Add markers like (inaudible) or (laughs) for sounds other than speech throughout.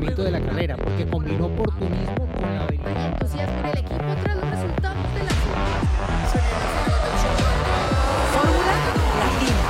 funcionamiento de la carrera, porque combinó oportunismo con la habilidad. entusiasmo en el equipo tras los resultados de la Fórmula Latina.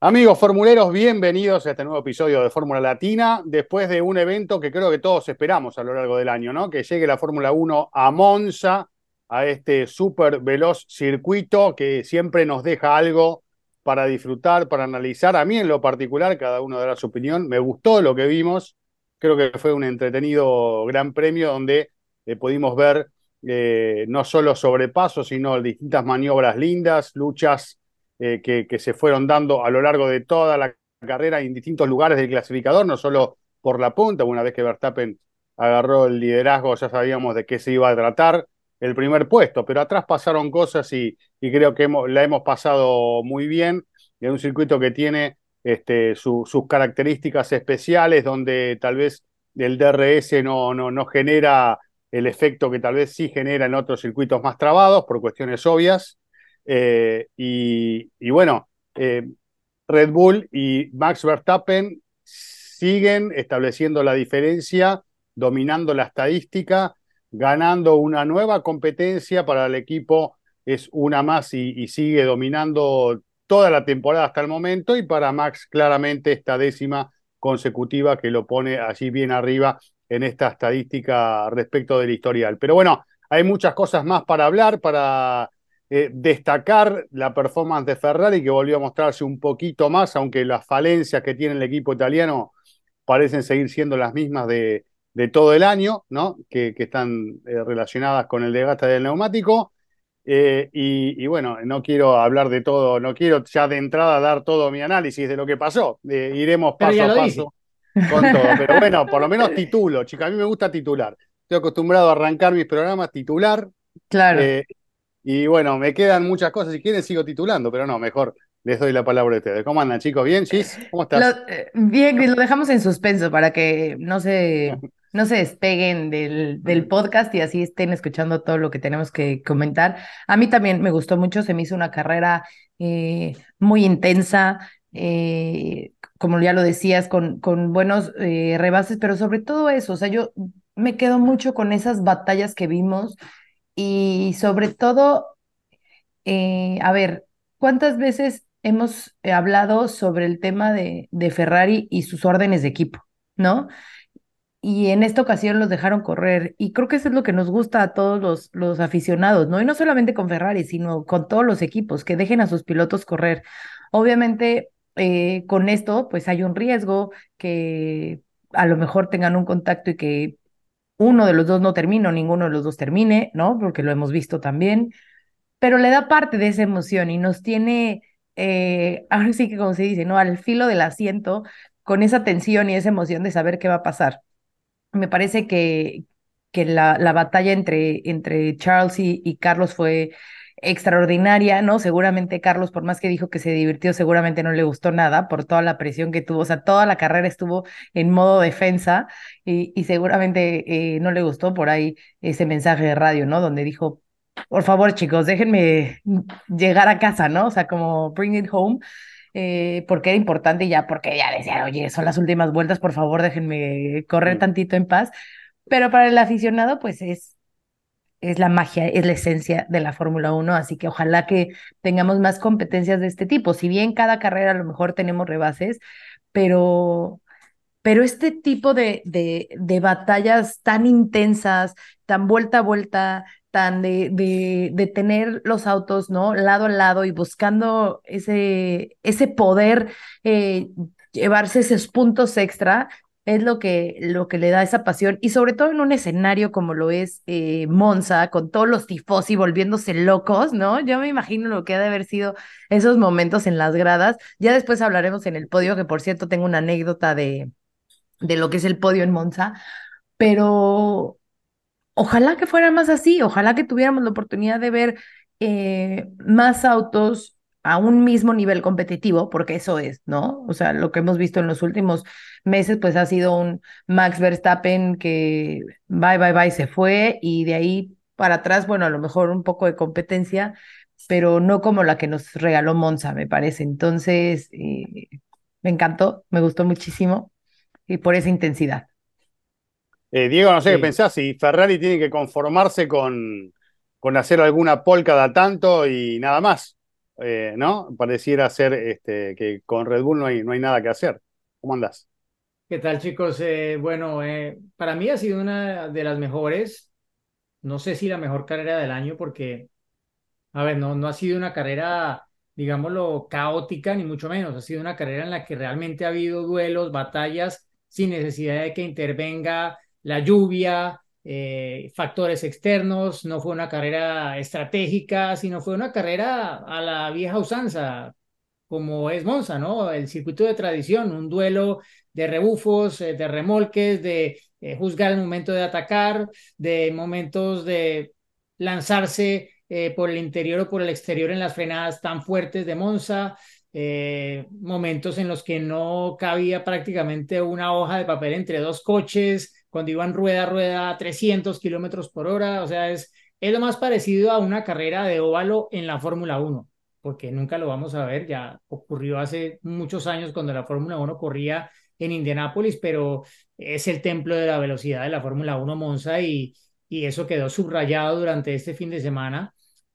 Amigos formuleros, bienvenidos a este nuevo episodio de Fórmula Latina, después de un evento que creo que todos esperamos a lo largo del año, ¿no? Que llegue la Fórmula 1 a Monza, a este súper veloz circuito que siempre nos deja algo para disfrutar, para analizar. A mí en lo particular, cada uno dará su opinión, me gustó lo que vimos, creo que fue un entretenido gran premio donde eh, pudimos ver eh, no solo sobrepasos, sino distintas maniobras lindas, luchas eh, que, que, se fueron dando a lo largo de toda la carrera en distintos lugares del clasificador, no solo por la punta, una vez que Verstappen agarró el liderazgo ya sabíamos de qué se iba a tratar el primer puesto, pero atrás pasaron cosas y, creo que la hemos pasado muy bien en un circuito que tiene este, su, sus características especiales, donde tal vez el DRS no, no, no genera el efecto que tal vez sí genera en otros circuitos más trabados por cuestiones obvias. Eh, y, y, bueno, eh, Red Bull y Max Verstappen siguen estableciendo la diferencia, dominando la estadística, ganando una nueva competencia para el equipo, es una más y, sigue dominando toda la temporada hasta el momento, y para Max claramente esta décima consecutiva que lo pone allí bien arriba en esta estadística respecto del historial. Pero bueno, hay muchas cosas más para hablar, para eh, destacar la performance de Ferrari, que volvió a mostrarse un poquito más, aunque las falencias que tiene el equipo italiano parecen seguir siendo las mismas de, de todo el año, ¿no? que, que están eh, relacionadas con el desgaste del neumático. Eh, y, y, bueno, no quiero hablar de todo, no quiero ya de entrada dar todo mi análisis de lo que pasó. Eh, iremos paso a paso dije. con todo. Pero (laughs) bueno, por lo menos titulo, chica. A mí me gusta titular. Estoy acostumbrado a arrancar mis programas titular. Claro. Y bueno, me quedan muchas cosas. Si quieren, sigo titulando, pero no, mejor les doy la palabra a ustedes. ¿Cómo andan, chicos? ¿Bien, Chis? ¿Cómo estás? Lo, bien, lo dejamos en suspenso para que no se, (laughs) no se despeguen del, del, podcast y así estén escuchando todo lo que tenemos que comentar. A mí también me gustó mucho, se me hizo una carrera eh, muy intensa, eh, como ya lo decías, con, con buenos eh, rebases, pero sobre todo eso, o sea, yo me quedo mucho con esas batallas que vimos y sobre todo, eh, a ver, ¿cuántas veces hemos hablado sobre el tema de, de Ferrari y sus órdenes de equipo, ¿no? Y en esta ocasión los dejaron correr. Y creo que eso es lo que nos gusta a todos los, los aficionados, ¿no? Y no solamente con Ferrari, sino con todos los equipos, que dejen a sus pilotos correr. Obviamente, eh, con esto, pues hay un riesgo que a lo mejor tengan un contacto y que uno de los dos no termine o ninguno de los dos termine, ¿no? Porque lo hemos visto también. Pero le da parte de esa emoción y nos tiene, eh, (laughs) ahora sí que como se dice, ¿no? Al filo del asiento, con esa tensión y esa emoción de saber qué va a pasar me parece que, que la, la batalla entre, entre Charles y, Carlos fue extraordinaria, ¿no? Seguramente Carlos, por más que dijo que se divirtió, seguramente no le gustó nada por toda la presión que tuvo, o sea, toda la carrera estuvo en modo defensa y, y seguramente eh, no le gustó por ahí ese mensaje de radio, ¿no? Donde dijo, por favor, chicos, déjenme llegar a casa, ¿no? O sea, como bring it home eh, porque era importante y ya, porque ya decían, oye, son las últimas vueltas, por favor, déjenme correr tantito en paz. Pero para el aficionado, pues es, es la magia, es la esencia de la Fórmula 1, así que ojalá que tengamos más competencias de este tipo. Si bien cada carrera a lo mejor tenemos rebases, pero, pero este tipo de, de, de batallas tan intensas, tan vuelta a vuelta, de, de, de, tener los autos, ¿no? Lado a lado y buscando ese, ese poder, eh, llevarse esos puntos extra, es lo que, lo que le da esa pasión. Y sobre todo en un escenario como lo es eh, Monza, con todos los tifosi volviéndose locos, ¿no? Yo me imagino lo que ha de haber sido esos momentos en las gradas. Ya después hablaremos en el podio, que por cierto tengo una anécdota de, de lo que es el podio en Monza, pero ojalá que fuera más así, ojalá que tuviéramos la oportunidad de ver eh, más autos a un mismo nivel competitivo, porque eso es, ¿no? O sea, lo que hemos visto en los últimos meses, pues ha sido un Max Verstappen que bye, bye, bye, se fue y de ahí para atrás, bueno, a lo mejor un poco de competencia, pero no como la que nos regaló Monza, me parece. Entonces, eh, me encantó, me gustó muchísimo y por esa intensidad. Eh, Diego, no sé Sí. qué pensás, si Ferrari tiene que conformarse con, con hacer alguna pole cada tanto y nada más, eh, ¿no? Pareciera ser este, que con Red Bull no hay, no hay nada que hacer. ¿Cómo andás? ¿Qué tal, chicos? Eh, bueno, para mí ha sido una de las mejores, no sé si la mejor carrera del año, porque, a ver, no, no ha sido una carrera, digámoslo, caótica, ni mucho menos. Ha sido una carrera en la que realmente ha habido duelos, batallas, sin necesidad de que intervenga la lluvia, eh, factores externos. No fue una carrera estratégica, sino fue una carrera a la vieja usanza, como es Monza, ¿no? El circuito de tradición, un duelo de rebufos, eh, de remolques, de eh, juzgar el momento de atacar, de momentos de lanzarse por el interior o por el exterior en las frenadas tan fuertes de Monza, momentos en los que no cabía prácticamente una hoja de papel entre dos coches, cuando iban rueda a rueda a 300 kilómetros por hora, o sea, es, es lo más parecido a una carrera de óvalo en la Fórmula 1 porque nunca lo vamos a ver, ya ocurrió hace muchos años cuando la Fórmula 1 corría en Indianápolis, pero es el templo de la velocidad de la Fórmula 1 Monza y, y eso quedó subrayado durante este fin de semana.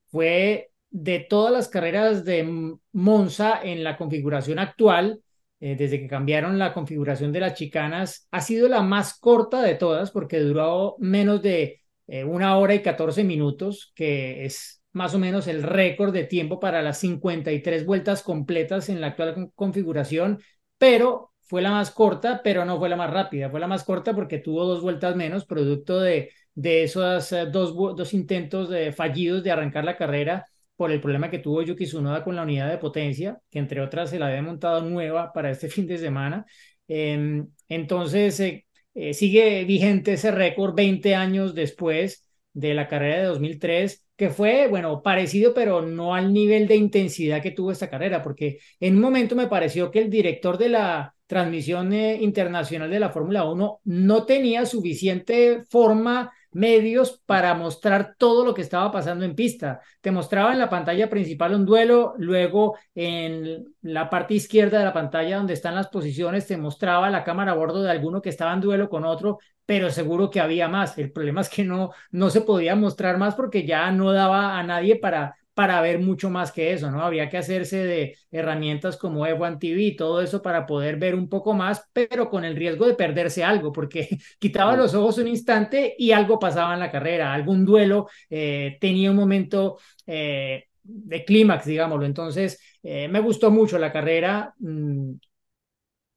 Fue de todas las carreras de Monza en la configuración actual, eh, desde que cambiaron la configuración de las chicanas, ha sido la más corta de todas porque duró menos de eh, una hora y 14 minutos, que es más o menos el récord de tiempo para las 53 vueltas completas en la actual configuración, pero fue la más corta, pero no fue la más rápida. Fue la más corta porque tuvo dos vueltas menos, producto de, de esos uh, dos, dos intentos de, fallidos de arrancar la carrera por el problema que tuvo Yuki Tsunoda con la unidad de potencia, que entre otras se la había montado nueva para este (laughs) fin de semana. Eh, entonces, eh, eh, sigue vigente ese récord 20 años después de la carrera de 2003 que fue, bueno, parecido, pero no al nivel de intensidad que tuvo esta carrera, porque en un momento me pareció que el director de la transmisión eh, internacional de la Fórmula 1 no tenía suficiente forma, medios para mostrar todo lo que estaba pasando en pista. Te mostraba en la pantalla principal un duelo, luego en la parte izquierda de la pantalla donde están las posiciones te mostraba la cámara a bordo de alguno que estaba en duelo con otro, pero seguro que había más. El problema es que no, no se podía mostrar más porque ya no daba a nadie para, para ver mucho más que eso, ¿no? Habría que hacerse de herramientas como F1 TV y todo eso para poder ver un poco más, pero con el riesgo de perderse algo, porque (laughs) quitaba los ojos un instante y algo pasaba en la carrera, algún duelo eh, tenía un momento eh, de clímax, digámoslo. Entonces, eh, me gustó mucho la carrera. Mmm,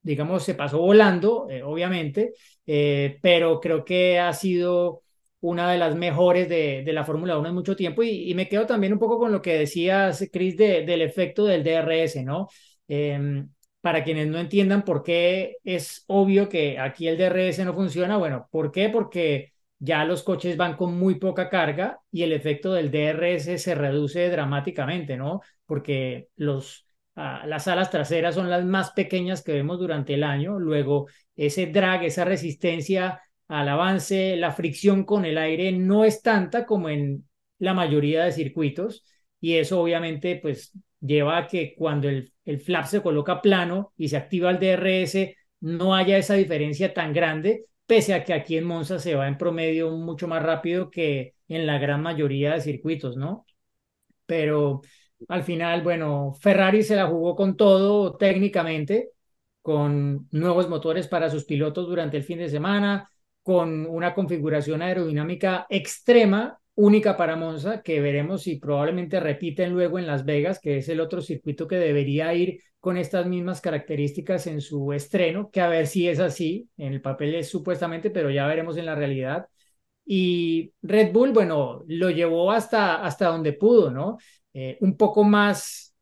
digamos, se pasó volando, eh, obviamente, eh, pero creo que ha sido una de las mejores de, de la Fórmula 1 en mucho tiempo y, me quedo también un poco con lo que decías, Chris, de, del efecto del DRS, ¿no? Eh, para quienes no entiendan por qué es obvio que aquí el DRS no funciona, bueno, ¿por qué? Porque ya los coches van con muy poca carga y el efecto del DRS se reduce dramáticamente, ¿no? Porque los Uh, las alas traseras son las más pequeñas que vemos durante el año. Luego, ese drag, esa resistencia al avance, la fricción con el aire no es tanta como en la mayoría de circuitos. Y eso obviamente pues lleva a que cuando el, el flap se coloca plano y se activa el DRS, no haya esa diferencia tan grande, pese a que aquí en Monza se va en promedio mucho más rápido que en la gran mayoría de circuitos, ¿no? Pero al final, bueno, Ferrari se la jugó con todo técnicamente, con nuevos motores para sus pilotos durante el fin de semana, con una configuración aerodinámica extrema, única para Monza, que veremos si probablemente repiten luego en Las Vegas, que es el otro circuito que debería ir con estas mismas características en su estreno, que a ver si es así, en el papel es supuestamente, pero ya veremos en la realidad. Y Red Bull, bueno, lo llevó hasta, hasta donde pudo, ¿no? Eh, un poco más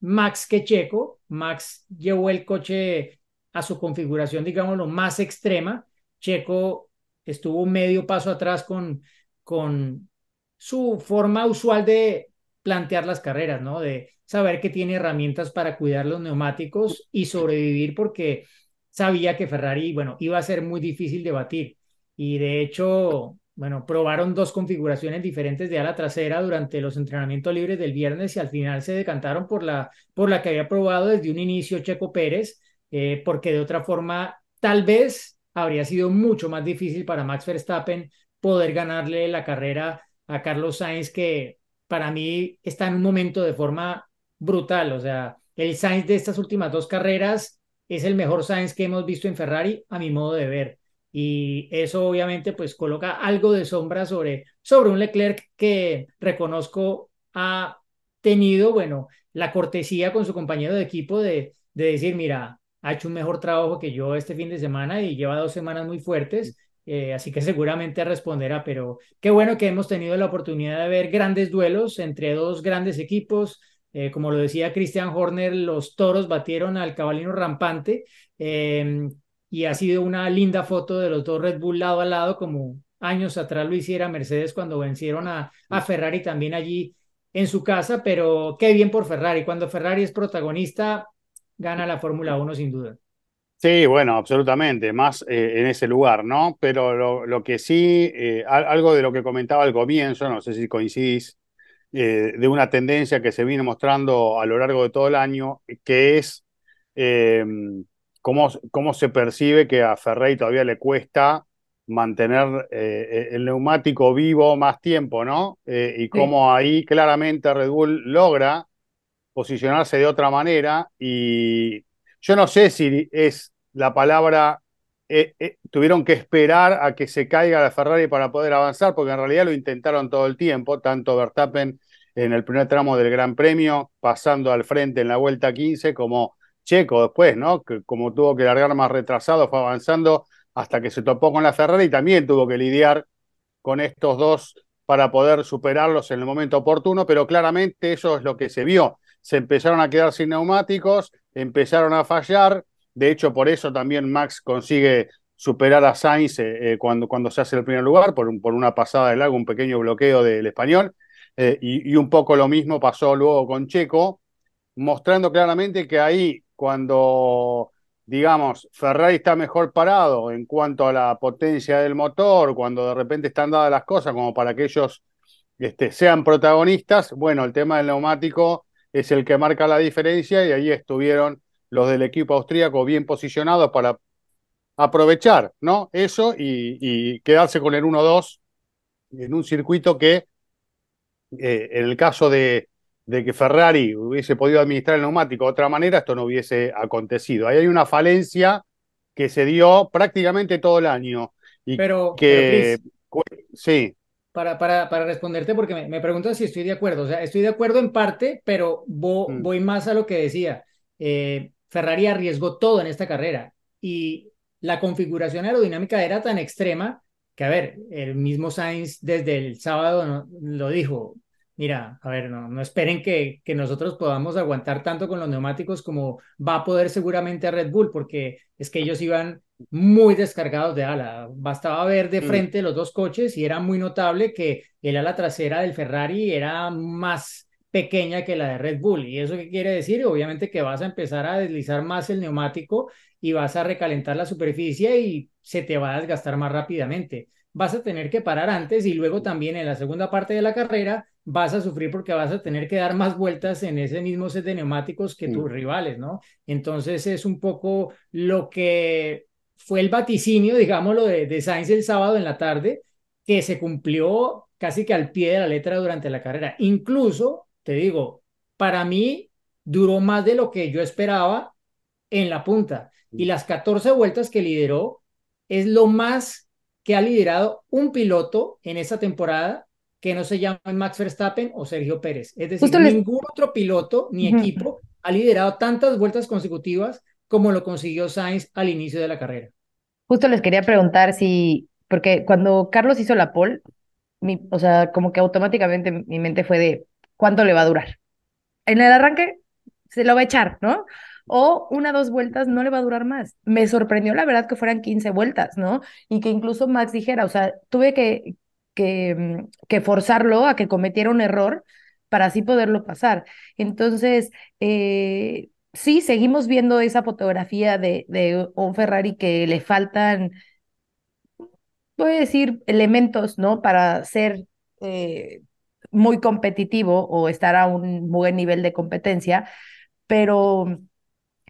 Max que Checo. Max llevó el coche a su configuración, digámoslo, más extrema. Checo estuvo medio paso atrás con, con su forma usual de plantear las carreras, ¿no? De saber que tiene herramientas para cuidar los neumáticos y sobrevivir porque sabía que Ferrari, bueno, iba a ser muy difícil de batir. Y de hecho, bueno, probaron dos configuraciones diferentes de ala trasera durante los entrenamientos libres del viernes y al final se decantaron por la, por la que había probado desde un inicio Checo Pérez, eh, porque de otra forma tal vez habría sido mucho más difícil para Max Verstappen poder ganarle la carrera a Carlos Sainz, que para mí está en un momento de forma brutal. O sea, el Sainz de estas últimas dos carreras es el mejor Sainz que hemos visto en Ferrari, a mi modo de ver. Y eso obviamente pues coloca algo de sombra sobre, sobre un Leclerc que reconozco ha tenido, bueno, la cortesía con su compañero de equipo de, de decir, mira, ha hecho un mejor trabajo que yo este fin de semana y lleva dos semanas muy fuertes. Eh, así que seguramente responderá, pero qué bueno que hemos tenido la oportunidad de ver grandes duelos entre dos grandes equipos. Eh, como lo decía Christian Horner, los toros batieron al cabalino rampante eh, y ha sido una linda foto de los dos Red Bull lado a lado, como años atrás lo hiciera Mercedes cuando vencieron a, a Ferrari también allí en su casa, pero qué bien por Ferrari. Cuando Ferrari es protagonista, gana la Fórmula 1 sin duda. Sí, bueno, absolutamente, más eh, en ese lugar, ¿no? Pero lo, lo que sí, eh, algo de lo que comentaba al comienzo, no sé si coincidís, eh, de una tendencia que se viene mostrando a lo largo de todo el año, que es cómo, cómo se percibe que a Ferrari todavía le cuesta mantener el neumático vivo más tiempo, ¿no? y cómo ahí claramente Red Bull logra posicionarse de otra manera y yo no sé si es la palabra, eh, eh, tuvieron que esperar a que se caiga la Ferrari para poder avanzar, porque en realidad lo intentaron todo el tiempo, tanto Verstappen en el primer tramo del Gran Premio, pasando al frente en la vuelta 15, como Checo después, ¿no? Que como tuvo que largar más retrasado, fue avanzando hasta que se topó con la Ferrari y también tuvo que lidiar con estos dos para poder superarlos en el momento oportuno, pero claramente eso es lo que se vio. Se empezaron a quedar sin neumáticos, empezaron a fallar. De hecho, por eso también Max consigue superar a Sainz eh, eh, cuando, cuando se hace el primer lugar, por, por una pasada de lago, un pequeño bloqueo del español. Eh, y, y, un poco lo mismo pasó luego con Checo, mostrando claramente que ahí, cuando, digamos, Ferrari está mejor parado en cuanto a la potencia del motor, cuando de repente están dadas las cosas como para que ellos este, sean protagonistas, bueno, el tema del neumático es el que marca la diferencia y ahí estuvieron los del equipo austríaco bien posicionados para aprovechar ¿no? eso y, quedarse con el 1-2 en un circuito que eh, en el caso de, de, que Ferrari hubiese podido administrar el neumático de otra manera, esto no hubiese acontecido. Ahí hay una falencia que se dio prácticamente todo el año. Y pero, que, sí para, para, para responderte, porque me, me preguntas si estoy de acuerdo. O sea, estoy de acuerdo en parte, pero mm. voy más a lo que decía. Eh, Ferrari arriesgó todo en esta carrera y la configuración aerodinámica era tan extrema que, a ver, el mismo Sainz desde el sábado lo dijo, mira, a ver, no, no esperen que, que nosotros podamos aguantar tanto con los neumáticos como va a poder seguramente a Red Bull, porque es que ellos iban muy descargados de ala. Bastaba ver de mm. frente los dos coches y era muy notable que el ala trasera del Ferrari era más pequeña que la de Red Bull. ¿Y eso qué quiere decir? Obviamente que vas a empezar a deslizar más el neumático y vas a recalentar la superficie y se te va a desgastar más rápidamente. Vas a tener que parar antes y luego también en la segunda parte de la carrera vas a sufrir porque vas a tener que dar más vueltas en ese mismo set de neumáticos que tus mm. rivales, ¿no? Entonces es un poco lo que fue el vaticinio, digámoslo, de, de Sainz el sábado en la tarde, que se cumplió casi que al pie de la letra durante la carrera. Incluso, te digo, para mí duró más de lo que yo esperaba en la punta. Y las 14 vueltas que lideró es lo más que ha liderado un piloto en esta temporada que no se llama Max Verstappen o Sergio Pérez. Es decir, ningún otro piloto ni equipo ha liderado tantas vueltas consecutivas como lo consiguió Sainz al inicio de la carrera. Justo les quería preguntar si, porque cuando Carlos hizo la pole, mi, o sea, como que automáticamente mi mente fue de cuánto le va a durar. En el arranque se lo va a echar, ¿no? O una, dos vueltas no le va a durar más. Me sorprendió la verdad que fueran 15 vueltas, ¿no? Y que incluso Max dijera, o sea, tuve que, que, mm, forzarlo a que cometiera un error para así poderlo pasar. Entonces, eh, sí, seguimos viendo esa fotografía de, de un Ferrari que le faltan, voy a decir, elementos, ¿no? Para ser eh, muy competitivo o estar a un buen nivel de competencia, pero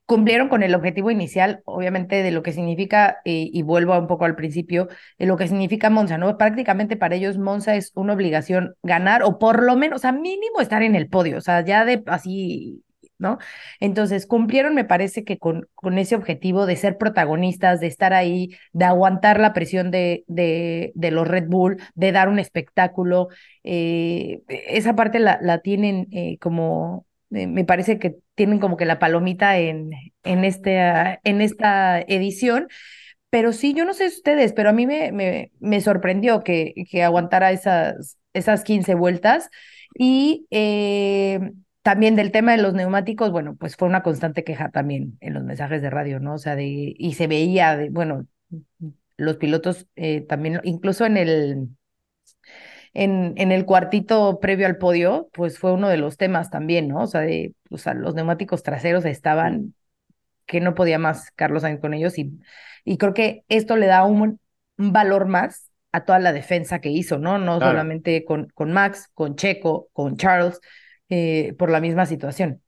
cumplieron con el objetivo inicial, obviamente, de lo que significa, eh, y vuelvo un poco al principio, de lo que significa Monza, ¿no? Prácticamente para ellos Monza es una obligación ganar o por lo menos, o sea, mínimo estar en el podio, o sea, ya de así, ¿no? Entonces, cumplieron, me parece que con, con ese objetivo de ser protagonistas, de estar ahí, de aguantar la presión de, de, de los Red Bull, de dar un espectáculo, eh, esa parte la, la tienen eh, como eh, me parece que tienen como que la palomita en, en, este, en esta edición. Pero sí, yo no sé ustedes, pero a mí me, me, me sorprendió que, que aguantara esas, esas 15 vueltas. Y también del tema de los neumáticos, bueno, pues fue una constante queja también en los mensajes de radio, ¿no? O sea, de, y se veía, de, bueno, los pilotos eh, también, incluso en el, en, en el cuartito previo al podio, pues fue uno de los temas también, ¿no? O sea, de, o sea los neumáticos traseros estaban que no podía más Carlos Sainz con ellos y, y creo que esto le da un, un valor más a toda la defensa que hizo, ¿no? No Claro. solamente con, con Max, con Checo, con Charles, eh, por la misma situación.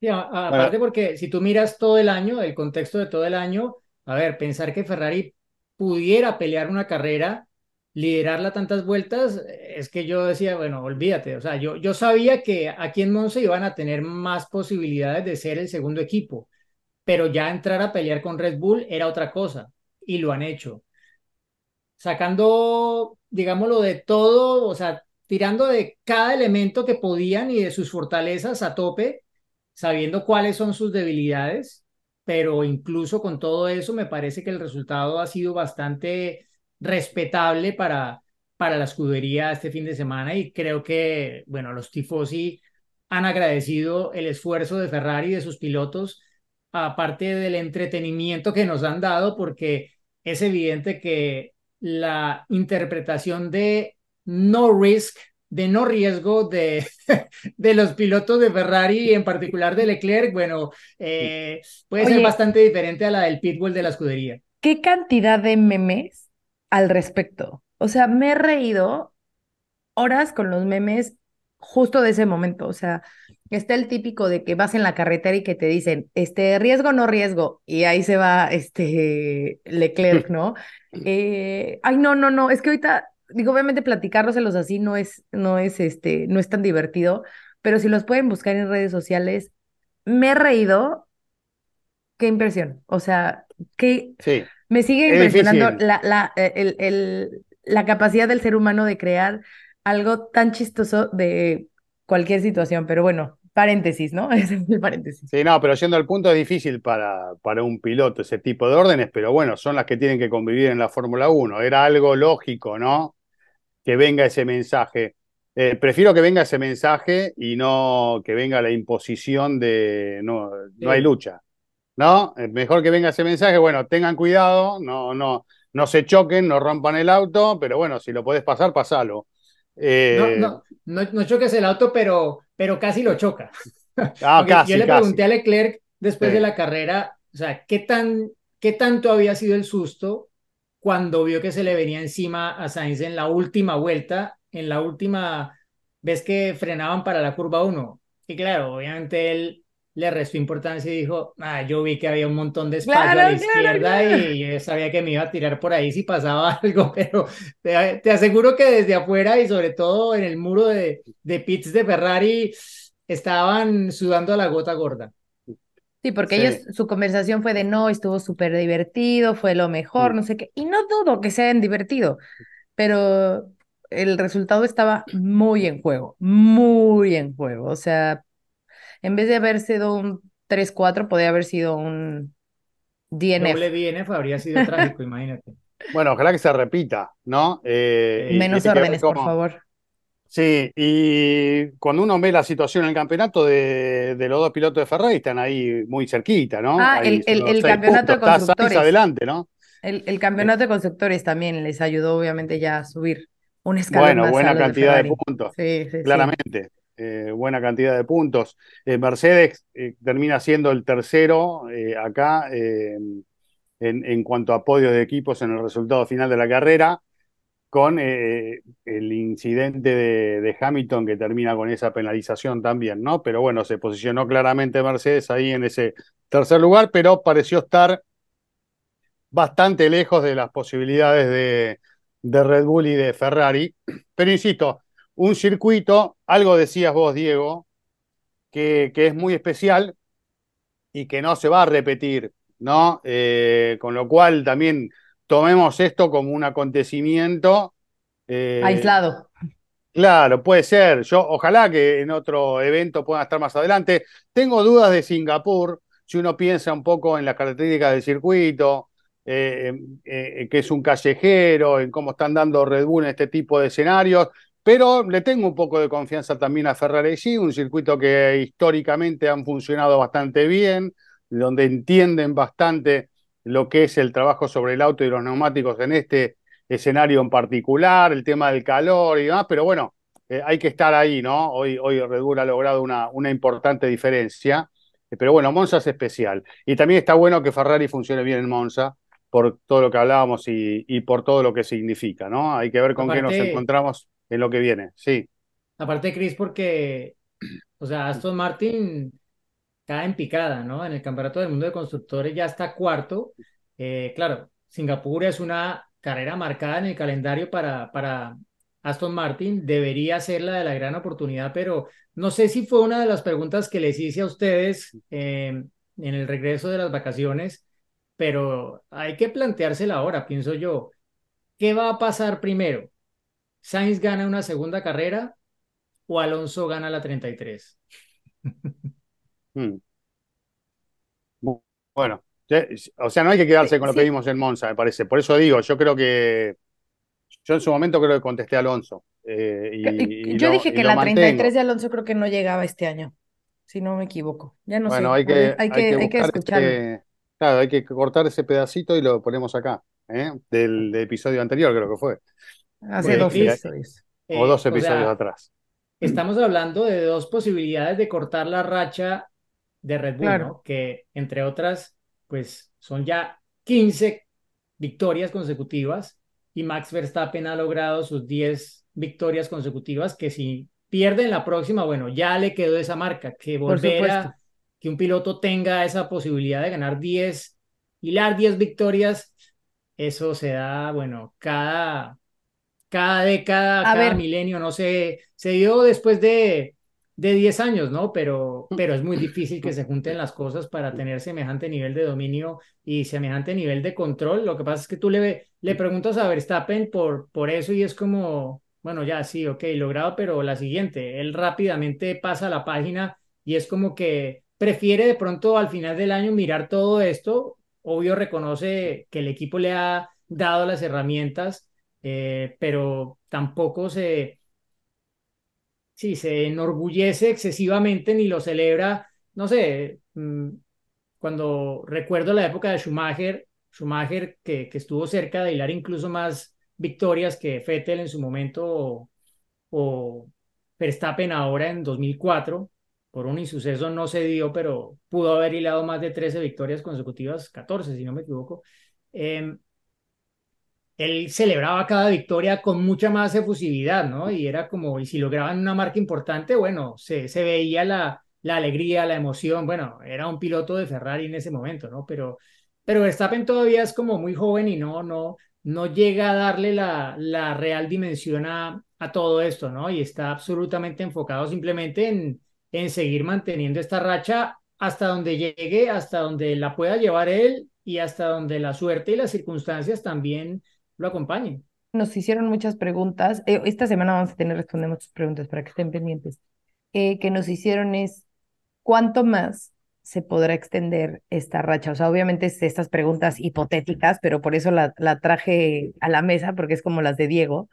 Sí, a- a- aparte porque si tú miras todo el año, el contexto de todo el año, a ver, pensar que Ferrari pudiera pelear una carrera, liderarla tantas vueltas, es que yo decía, bueno, olvídate, o sea, yo, yo sabía que aquí en Monza iban a tener más posibilidades de ser el segundo equipo, pero ya entrar a pelear con Red Bull era otra cosa, y lo han hecho. Sacando, digámoslo, de todo, o sea, tirando de cada elemento que podían y de sus fortalezas a tope sabiendo cuáles son sus debilidades, pero incluso con todo eso me parece que el resultado ha sido bastante respetable para, para la escudería este fin de semana y creo que, bueno, los tifosi han agradecido el esfuerzo de Ferrari y de sus pilotos, aparte del entretenimiento que nos han dado, porque es evidente que la interpretación de no risk, de no riesgo de, (laughs) de los pilotos de Ferrari y en particular de Leclerc, bueno, eh, puede ser bastante diferente a la del pitbull de la escudería. ¿Qué cantidad de memes al respecto? O sea, me he reído horas con los memes justo de ese momento. O sea, está el típico de que vas en la carretera y que te dicen, este, riesgo, no riesgo, y ahí se va este (laughs) Leclerc, ¿no? (laughs) Eh, ay, no, no, no, es que ahorita, digo, obviamente platicárselos así no es, no es, este, no es tan divertido, pero si los pueden buscar en redes sociales, me he reído, qué impresión. O sea, qué, Sí, me sigue Es impresionando la, la, eh, el, el- la capacidad del ser humano de crear algo tan chistoso de cualquier situación, pero bueno, paréntesis, ¿no? (laughs) Ese es el paréntesis. sí, no, pero yendo al punto es difícil para, para un piloto ese tipo de órdenes, pero bueno, son las que tienen que convivir en la Fórmula 1. Era algo lógico, ¿no? Que venga ese mensaje. Eh, prefiero que venga ese mensaje y no que venga la imposición de no, no hay Sí. lucha. ¿No? Eh, Mejor que venga ese mensaje, bueno, tengan cuidado, no, no, no se choquen, no rompan el auto, pero bueno, si lo podés pasar, pasalo. No, Eh, no, no, no choques el auto, pero, pero casi lo choca. (laughs) ah, casi, yo le casi. pregunté a Leclerc después Sí. de la carrera, o sea, ¿qué tan, qué tanto había sido el susto cuando vio que se le venía encima a Sainz en la última vuelta, en la última vez que frenaban para la curva 1? Y claro, obviamente él le restó importancia y dijo, ah, yo vi que había un montón de espacio a la Claro, claro, izquierda claro. y yo sabía que me iba a tirar por ahí si pasaba (laughs) algo, pero te, te aseguro que desde afuera y sobre todo en el muro de, de pits de Ferrari estaban sudando a la gota gorda. Sí, porque Sí. ellos, su conversación fue de no, estuvo súper divertido, fue lo mejor, no sé qué, y no dudo que se hayan divertido, pero el resultado estaba muy en juego, muy en juego, o sea, en vez de haber sido un 3-4, podría haber sido un DNF. Doble DNF habría sido (laughs) trágico, imagínate. Bueno, ojalá que se repita, ¿no? Eh, y Menos órdenes, por favor. Sí, y cuando uno ve la situación en el campeonato de, de los dos pilotos de Ferrari, están ahí muy cerquita, ¿no? Ah, Ahí el- el- campeonato de puntos. Constructores. adelante, ¿no? El, el campeonato de constructores también les ayudó, obviamente, ya a subir un escalón Bueno, más a buena los cantidad de puntos, Sí, sí, sí. claramente. Eh, buena cantidad de puntos. Eh, Mercedes eh, termina siendo el tercero eh, acá eh, en, en cuanto a podios de equipos en el resultado final de la carrera, con eh, el incidente de, Hamilton que termina con esa penalización también, ¿no? Pero bueno, se posicionó claramente Mercedes ahí en ese tercer lugar, pero pareció estar bastante lejos de las posibilidades de, Red Bull y de Ferrari. Pero insisto, un circuito, algo decías vos, Diego, que, que es muy especial y que no se va a repetir, ¿no? Eh, con lo cual también tomemos esto como un acontecimiento. eh, Aislado. Claro, puede ser. Yo, ojalá que en otro evento puedan estar más adelante. Tengo dudas de Singapur, si uno piensa un poco en las características del circuito, eh, eh, que es un callejero, en cómo están dando Red Bull en este tipo de escenarios, pero le tengo un poco de confianza también a Ferrari sí, un circuito que históricamente han funcionado bastante bien, donde entienden bastante lo que es el trabajo sobre el auto y los neumáticos en este escenario en particular, el tema del calor y demás, pero bueno, eh, hay que estar ahí, ¿no? Hoy, hoy Red Bull ha logrado una, una importante diferencia, eh, pero bueno, Monza es especial. Y también está bueno que Ferrari funcione bien en Monza por todo lo que hablábamos y, y por todo lo que significa, ¿no? Hay que ver con qué nos encontramos en lo que viene, sí. Aparte, Chris, porque, o sea, Aston Martin en picada, ¿no? En el Campeonato del Mundo de Constructores ya está cuarto. Eh, claro, Singapur es una carrera marcada en el calendario para, para Aston Martin. Debería ser la de la gran oportunidad, pero no sé si fue una de las preguntas que les hice a ustedes eh, en el regreso de las vacaciones, pero hay que planteársela ahora, pienso yo. ¿Qué va a pasar primero? ¿Sainz gana una segunda carrera o Alonso gana la 33? (laughs) Mm. Bu- Bueno, o sea, no hay que quedarse con lo que Sí. vimos en Monza, me parece. Por eso digo, yo creo que, yo en su momento creo que contesté a Alonso. eh, y- y Yo lo- dije y que lo la mantengo. 33 de Alonso creo que no llegaba este año, si no me equivoco. Ya no Bueno, sé. hay que, hay hay que, que hay que buscar escucharlo. ese- claro, hay que cortar ese pedacito y lo ponemos acá, ¿eh? Del, del episodio anterior, creo que fue. Hace Bueno, dos Chris, episodios. O Eh, dos o episodios sea, atrás. estamos hablando de dos posibilidades de cortar la racha de Red Bull, Claro. ¿no? Que entre otras, pues son ya 15 victorias consecutivas y Max Verstappen ha logrado sus 10 victorias consecutivas que si pierden la próxima, bueno, ya le quedó esa marca, que volver a que un piloto tenga esa posibilidad de ganar 10, hilar 10 victorias, eso se da, bueno, cada, cada década, A cada ver. milenio, no sé, se dio después de, de 10 años, ¿no? Pero, pero es muy difícil que se (laughs) junten las cosas para tener semejante nivel de dominio y semejante nivel de control. Lo que pasa es que tú le, le preguntas a Verstappen por, por eso y es como, bueno, ya sí, ok, logrado, pero la siguiente, él rápidamente pasa la página y es como que prefiere de pronto al final del año mirar todo esto. Obvio reconoce que el equipo le ha dado las herramientas, eh, pero tampoco se, sí, se enorgullece excesivamente ni lo celebra, no sé, mm, cuando recuerdo la época de Schumacher, Schumacher que, que estuvo cerca de hilar incluso más victorias que Vettel en su momento o, o Verstappen ahora en 2004, por un insuceso no se dio, pero pudo haber hilado más de 13 victorias consecutivas, 14 si no me equivoco. Eh, él celebraba cada victoria con mucha más efusividad, ¿no? Y era como, y si lograban una marca importante, bueno, se, se veía la, la alegría, la emoción, bueno, era un piloto de Ferrari en ese momento, ¿no? Pero, pero Verstappen todavía es como muy joven y no, no, no llega a darle la, la real dimensión a, a todo esto, ¿no? Y está absolutamente enfocado simplemente en, en seguir manteniendo esta racha hasta donde llegue, hasta donde la pueda llevar él y hasta donde la suerte y las circunstancias también lo acompañen. Nos hicieron muchas preguntas. eh, esta semana vamos a tener, respondemos muchas preguntas para que estén pendientes. Eh, que nos hicieron es, ¿cuánto más se podrá extender esta racha? O sea, obviamente es estas preguntas hipotéticas, pero por eso la, la traje a la mesa, porque es como las de Diego,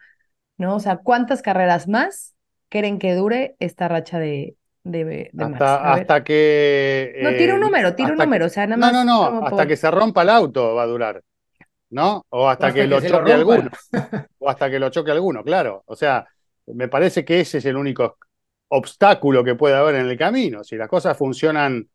¿no? O sea, ¿cuántas carreras más creen que dure esta racha de, de? Hasta, hasta que. No, tira un eh, número, tira un que- número, o sea, nada No, más no, no, como hasta por- que se rompa el auto va a durar, ¿no? O hasta, O hasta que, que lo choque alguno. (laughs) O hasta que lo choque alguno, claro. O sea, me parece que ese es el único obstáculo que puede haber en el camino. Si las cosas funcionan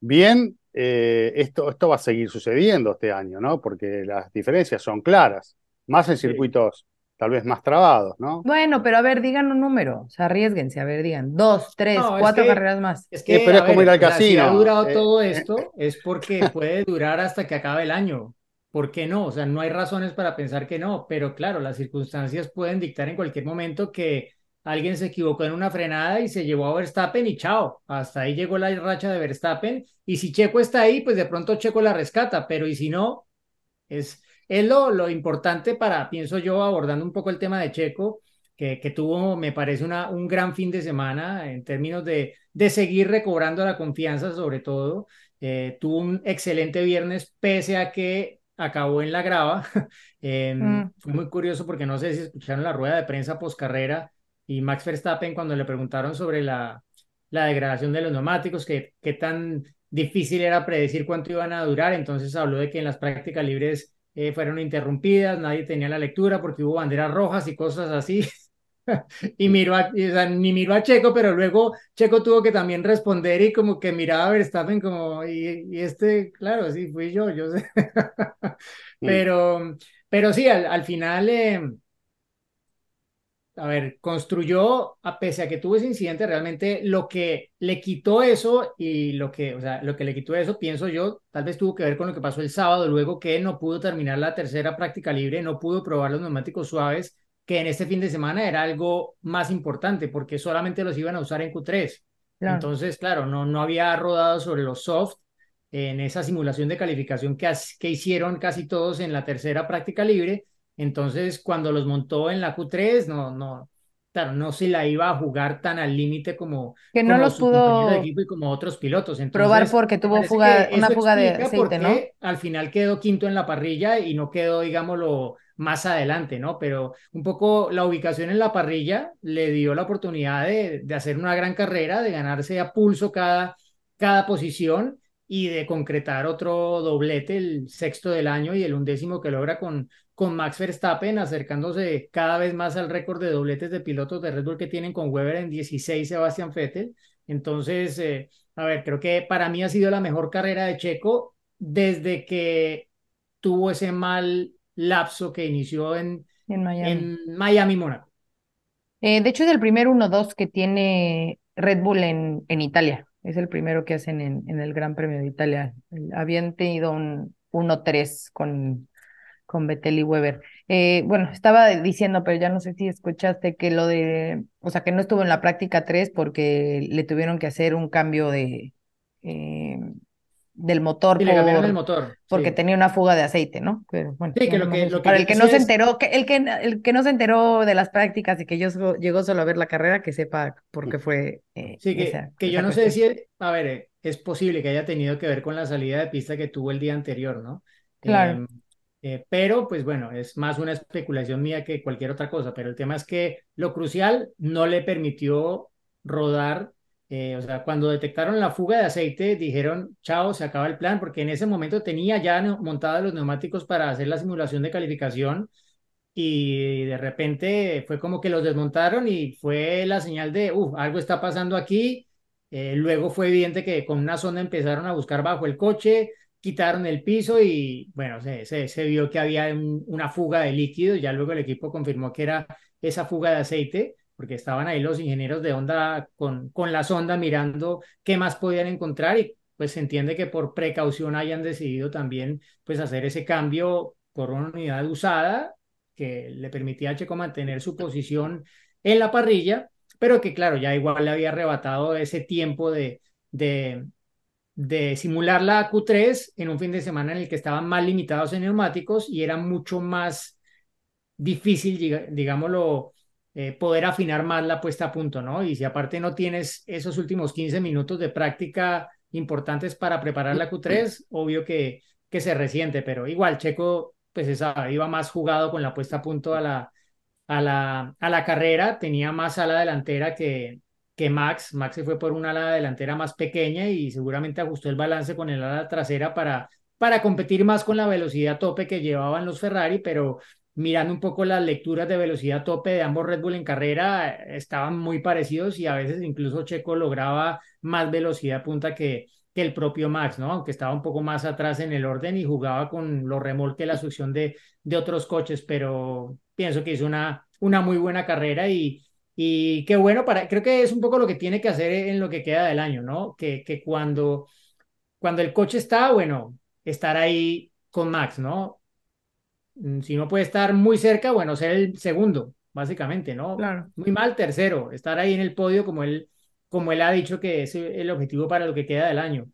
bien, eh, esto, esto va a seguir sucediendo este año, ¿no? Porque las diferencias son claras, más en Sí. circuitos tal vez más trabados, ¿no? Bueno, pero a ver, digan un número, o sea, arriesguense, a ver, digan dos, tres, No, es cuatro que- carreras más. Es Eh, que, pero a es como ver, ir al o sea, si ha durado eh, todo esto, es porque puede durar hasta que acabe el año. ¿Por qué no? O sea, no hay razones para pensar que no, pero claro, las circunstancias pueden dictar en cualquier momento que alguien se equivocó en una frenada y se llevó a Verstappen y chao, hasta ahí llegó la racha de Verstappen. Y si Checo está ahí, pues de pronto Checo la rescata, pero y si no, es, lo, importante para, pienso yo, abordando un poco el tema de Checo, que, que tuvo, me parece, una, un gran fin de semana en términos de, de seguir recobrando la confianza, sobre todo. Eh, tuvo un excelente viernes, pese a que acabó en la grava. (laughs) Eh, Mm. Fue muy curioso porque no sé si escucharon la rueda de prensa post carrera y Max Verstappen cuando le preguntaron sobre la, la degradación de los neumáticos, que qué tan difícil era predecir cuánto iban a durar, entonces habló de que en las prácticas libres eh, fueron interrumpidas, nadie tenía la lectura porque hubo banderas rojas y cosas así. (laughs) (laughs) Y miró a, o sea, ni miró a Checo, pero luego Checo tuvo que también responder y como que miraba a Verstappen como, y, y este, claro, sí, fui yo, yo sé. (laughs) Pero, pero sí, al, al final, eh, a ver, construyó, a pese a que tuvo ese incidente, realmente lo que le quitó eso y lo que, o sea, lo que le quitó eso, pienso yo, tal vez tuvo que ver con lo que pasó el sábado, luego que no pudo terminar la tercera práctica libre, no pudo probar los neumáticos suaves, que en este fin de semana era algo más importante, porque solamente los iban a usar en Q3. Claro. Entonces, claro, no, no había rodado sobre los soft en esa simulación de calificación que, que hicieron casi todos en la tercera práctica libre. Entonces, cuando los montó en la Q3, no, no, claro, no se la iba a jugar tan al límite como, Que no como los compañeros de pudo equipo y como otros pilotos. probar porque tuvo fuga, una fuga de aceite, ¿no? al final quedó quinto en la parrilla y no quedó, digámoslo, más adelante, ¿no? Pero un poco la ubicación en la parrilla le dio la oportunidad de, de hacer una gran carrera, de ganarse a pulso cada, cada posición y de concretar otro doblete, el sexto del año y el undécimo que logra con, con Max Verstappen, acercándose cada vez más al récord de dobletes de pilotos de Red Bull que tienen con Weber en 16, Sebastián Vettel. Entonces, eh, a ver, creo que para mí ha sido la mejor carrera de Checo desde que tuvo ese mal lapso que inició en, En Miami. en Miami, Mónaco. Eh, de hecho, es el primer 1-2 que tiene Red Bull en, en Italia. Es el primero que hacen en, en el Gran Premio de Italia. Habían tenido un 1-3 con, con Vettel y Weber. Eh, bueno, estaba diciendo, pero ya no sé si escuchaste que lo de, o sea, que no estuvo en la práctica 3 porque le tuvieron que hacer un cambio de eh, del motor Y le cambiaron por, el motor. porque sí. tenía una fuga de aceite, ¿no? Pero bueno, Sí, que lo que- eso. lo que Para el que no se enteró, que el que el que no se enteró de las prácticas y que yo so- llegó solo a ver la carrera, que sepa por qué fue eh, Sí, que, esa, que yo no sé si, a ver, eh, es posible que haya tenido que ver con la salida de pista que tuvo el día anterior, ¿no? Claro. Eh, eh, pero, pues bueno, es más una especulación mía que cualquier otra cosa, pero el tema es que lo crucial no le permitió rodar, eh, o sea, cuando detectaron la fuga de aceite, dijeron, chao, se acaba el plan, porque en ese momento tenía ya montados los neumáticos para hacer la simulación de calificación y de repente fue como que los desmontaron y fue la señal de, uff, algo está pasando aquí. Eh, luego fue evidente que con una sonda empezaron a buscar bajo el coche, quitaron el piso y bueno, se, se, se vio que había un- una fuga de líquido. Ya luego el equipo confirmó que era esa fuga de aceite, porque estaban ahí los ingenieros de Honda con, con la sonda mirando qué más podían encontrar y pues se entiende que por precaución hayan decidido también pues hacer ese cambio por una unidad usada que le permitía a Checo mantener su posición en la parrilla, pero que claro, ya igual le había arrebatado ese tiempo de, de, de simular la Q3 en un fin de semana en el que estaban más limitados en neumáticos y era mucho más difícil, digámoslo, eh, poder afinar más la puesta a punto, ¿no? Y si aparte no tienes esos últimos 15 minutos de práctica importantes para preparar la Q3, obvio que, que se resiente, pero igual Checo, pues esa, iba más jugado con la puesta a punto a la, a la, a la carrera, tenía más ala delantera que, que Max. Max se fue por una ala delantera más pequeña y seguramente ajustó el balance con el ala trasera para, para competir más con la velocidad tope que llevaban los Ferrari, pero mirando un poco las lecturas de velocidad tope de ambos Red Bull en carrera, eh, estaban muy parecidos y a veces incluso Checo lograba más velocidad punta que, el propio Max, ¿no? Aunque estaba un poco más atrás en el orden y jugaba con los remolques, la succión de, de otros coches, pero pienso que hizo una, una muy buena carrera y, y qué bueno para, creo que es un poco lo que tiene que hacer en lo que queda del año, ¿no? Que, que cuando, cuando el coche está, bueno, estar ahí con Max, ¿no? Mm, Si no puede estar muy cerca, bueno, ser el segundo, básicamente, ¿no? Claro. Muy mal tercero, estar ahí en el podio como él, como él ha dicho que es el objetivo para lo que queda del año.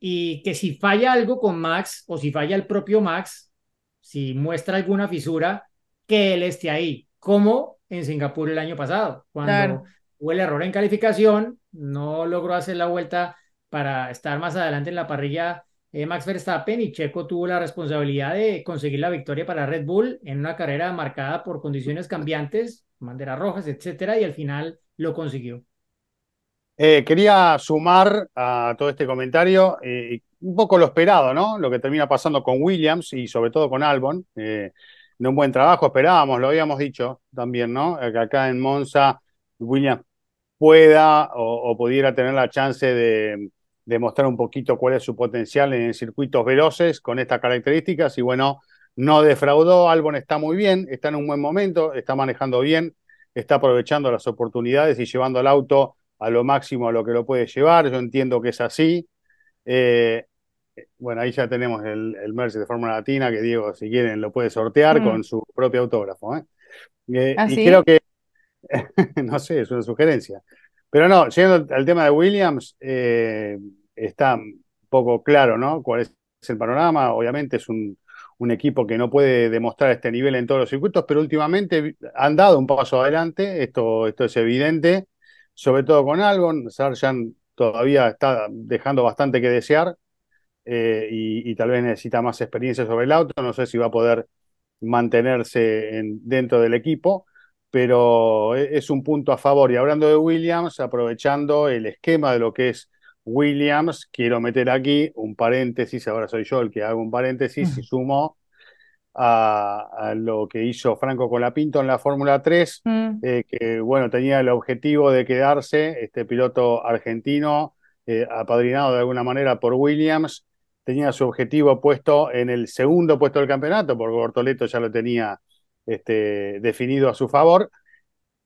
Y que si falla algo con Max o si falla el propio Max, si muestra alguna fisura, que él esté ahí, como en Singapur el año pasado, cuando Claro. hubo el error en calificación, no logró hacer la vuelta para estar más adelante en la parrilla eh, Max Verstappen y Checo tuvo la responsabilidad de conseguir la victoria para Red Bull en una carrera marcada por condiciones cambiantes, banderas rojas, etcétera, y al final lo consiguió. Eh, quería sumar a todo este comentario eh, un poco lo esperado, ¿no? Lo que termina pasando con Williams y sobre todo con Albon. De un buen trabajo, esperábamos, lo habíamos dicho también, ¿no? Que acá en Monza Williams pueda o pudiera tener la chance de, de mostrar un poquito cuál es su potencial en circuitos veloces con estas características y bueno, no defraudó, Albon está muy bien, está en un buen momento, está manejando bien, está aprovechando las oportunidades y llevando el auto a lo máximo a lo que lo puede llevar, yo entiendo que es así. Eh, bueno, ahí ya tenemos el, el Mercedes de Fórmula Latina, que Diego, si quieren, lo puede sortear Mm. con su propio autógrafo. ¿eh? Eh, ¿Ah, y sí? creo que, (laughs) no sé, es una sugerencia. Pero no, llegando al tema de Williams, eh, está poco claro, ¿no? Cuál es el panorama. Obviamente es un, un equipo que no puede demostrar este nivel en todos los circuitos, pero últimamente han dado un paso adelante, esto, esto es evidente, sobre todo con Albon. Sargent todavía está dejando bastante que desear eh, y, tal vez necesita más experiencia sobre el auto. No sé si va a poder mantenerse en- dentro del equipo, pero e- es un punto a favor. Y hablando de Williams, aprovechando el esquema de lo que es Williams, quiero meter aquí un paréntesis, ahora soy yo el que hago un paréntesis y sumo a, a lo que hizo Franco Colapinto en la Fórmula 3, Mm, eh, que bueno, tenía el objetivo de quedarse, este piloto argentino, eh, apadrinado de alguna manera por Williams, tenía su objetivo puesto en el segundo puesto del campeonato, porque Bortoleto ya lo tenía este, definido a su favor.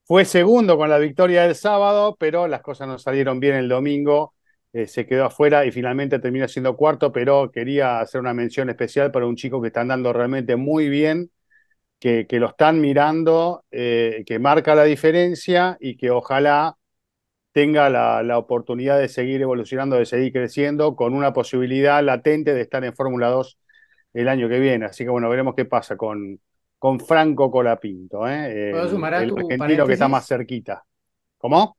Fue segundo con la victoria del sábado, pero las cosas no salieron bien el domingo, eh, se quedó afuera y finalmente terminó siendo cuarto, pero quería hacer una mención especial para un chico que está andando realmente muy bien, que, que lo están mirando, eh, que marca la diferencia y que ojalá tenga la, la oportunidad de seguir evolucionando, de seguir creciendo, con una posibilidad latente de estar en Fórmula 2 el año que viene. Así que bueno, veremos qué pasa con, con Franco Colapinto, ¿eh? ¿Puedo el, sumar a el tu argentino que está paréntesis? más cerquita. ¿Cómo?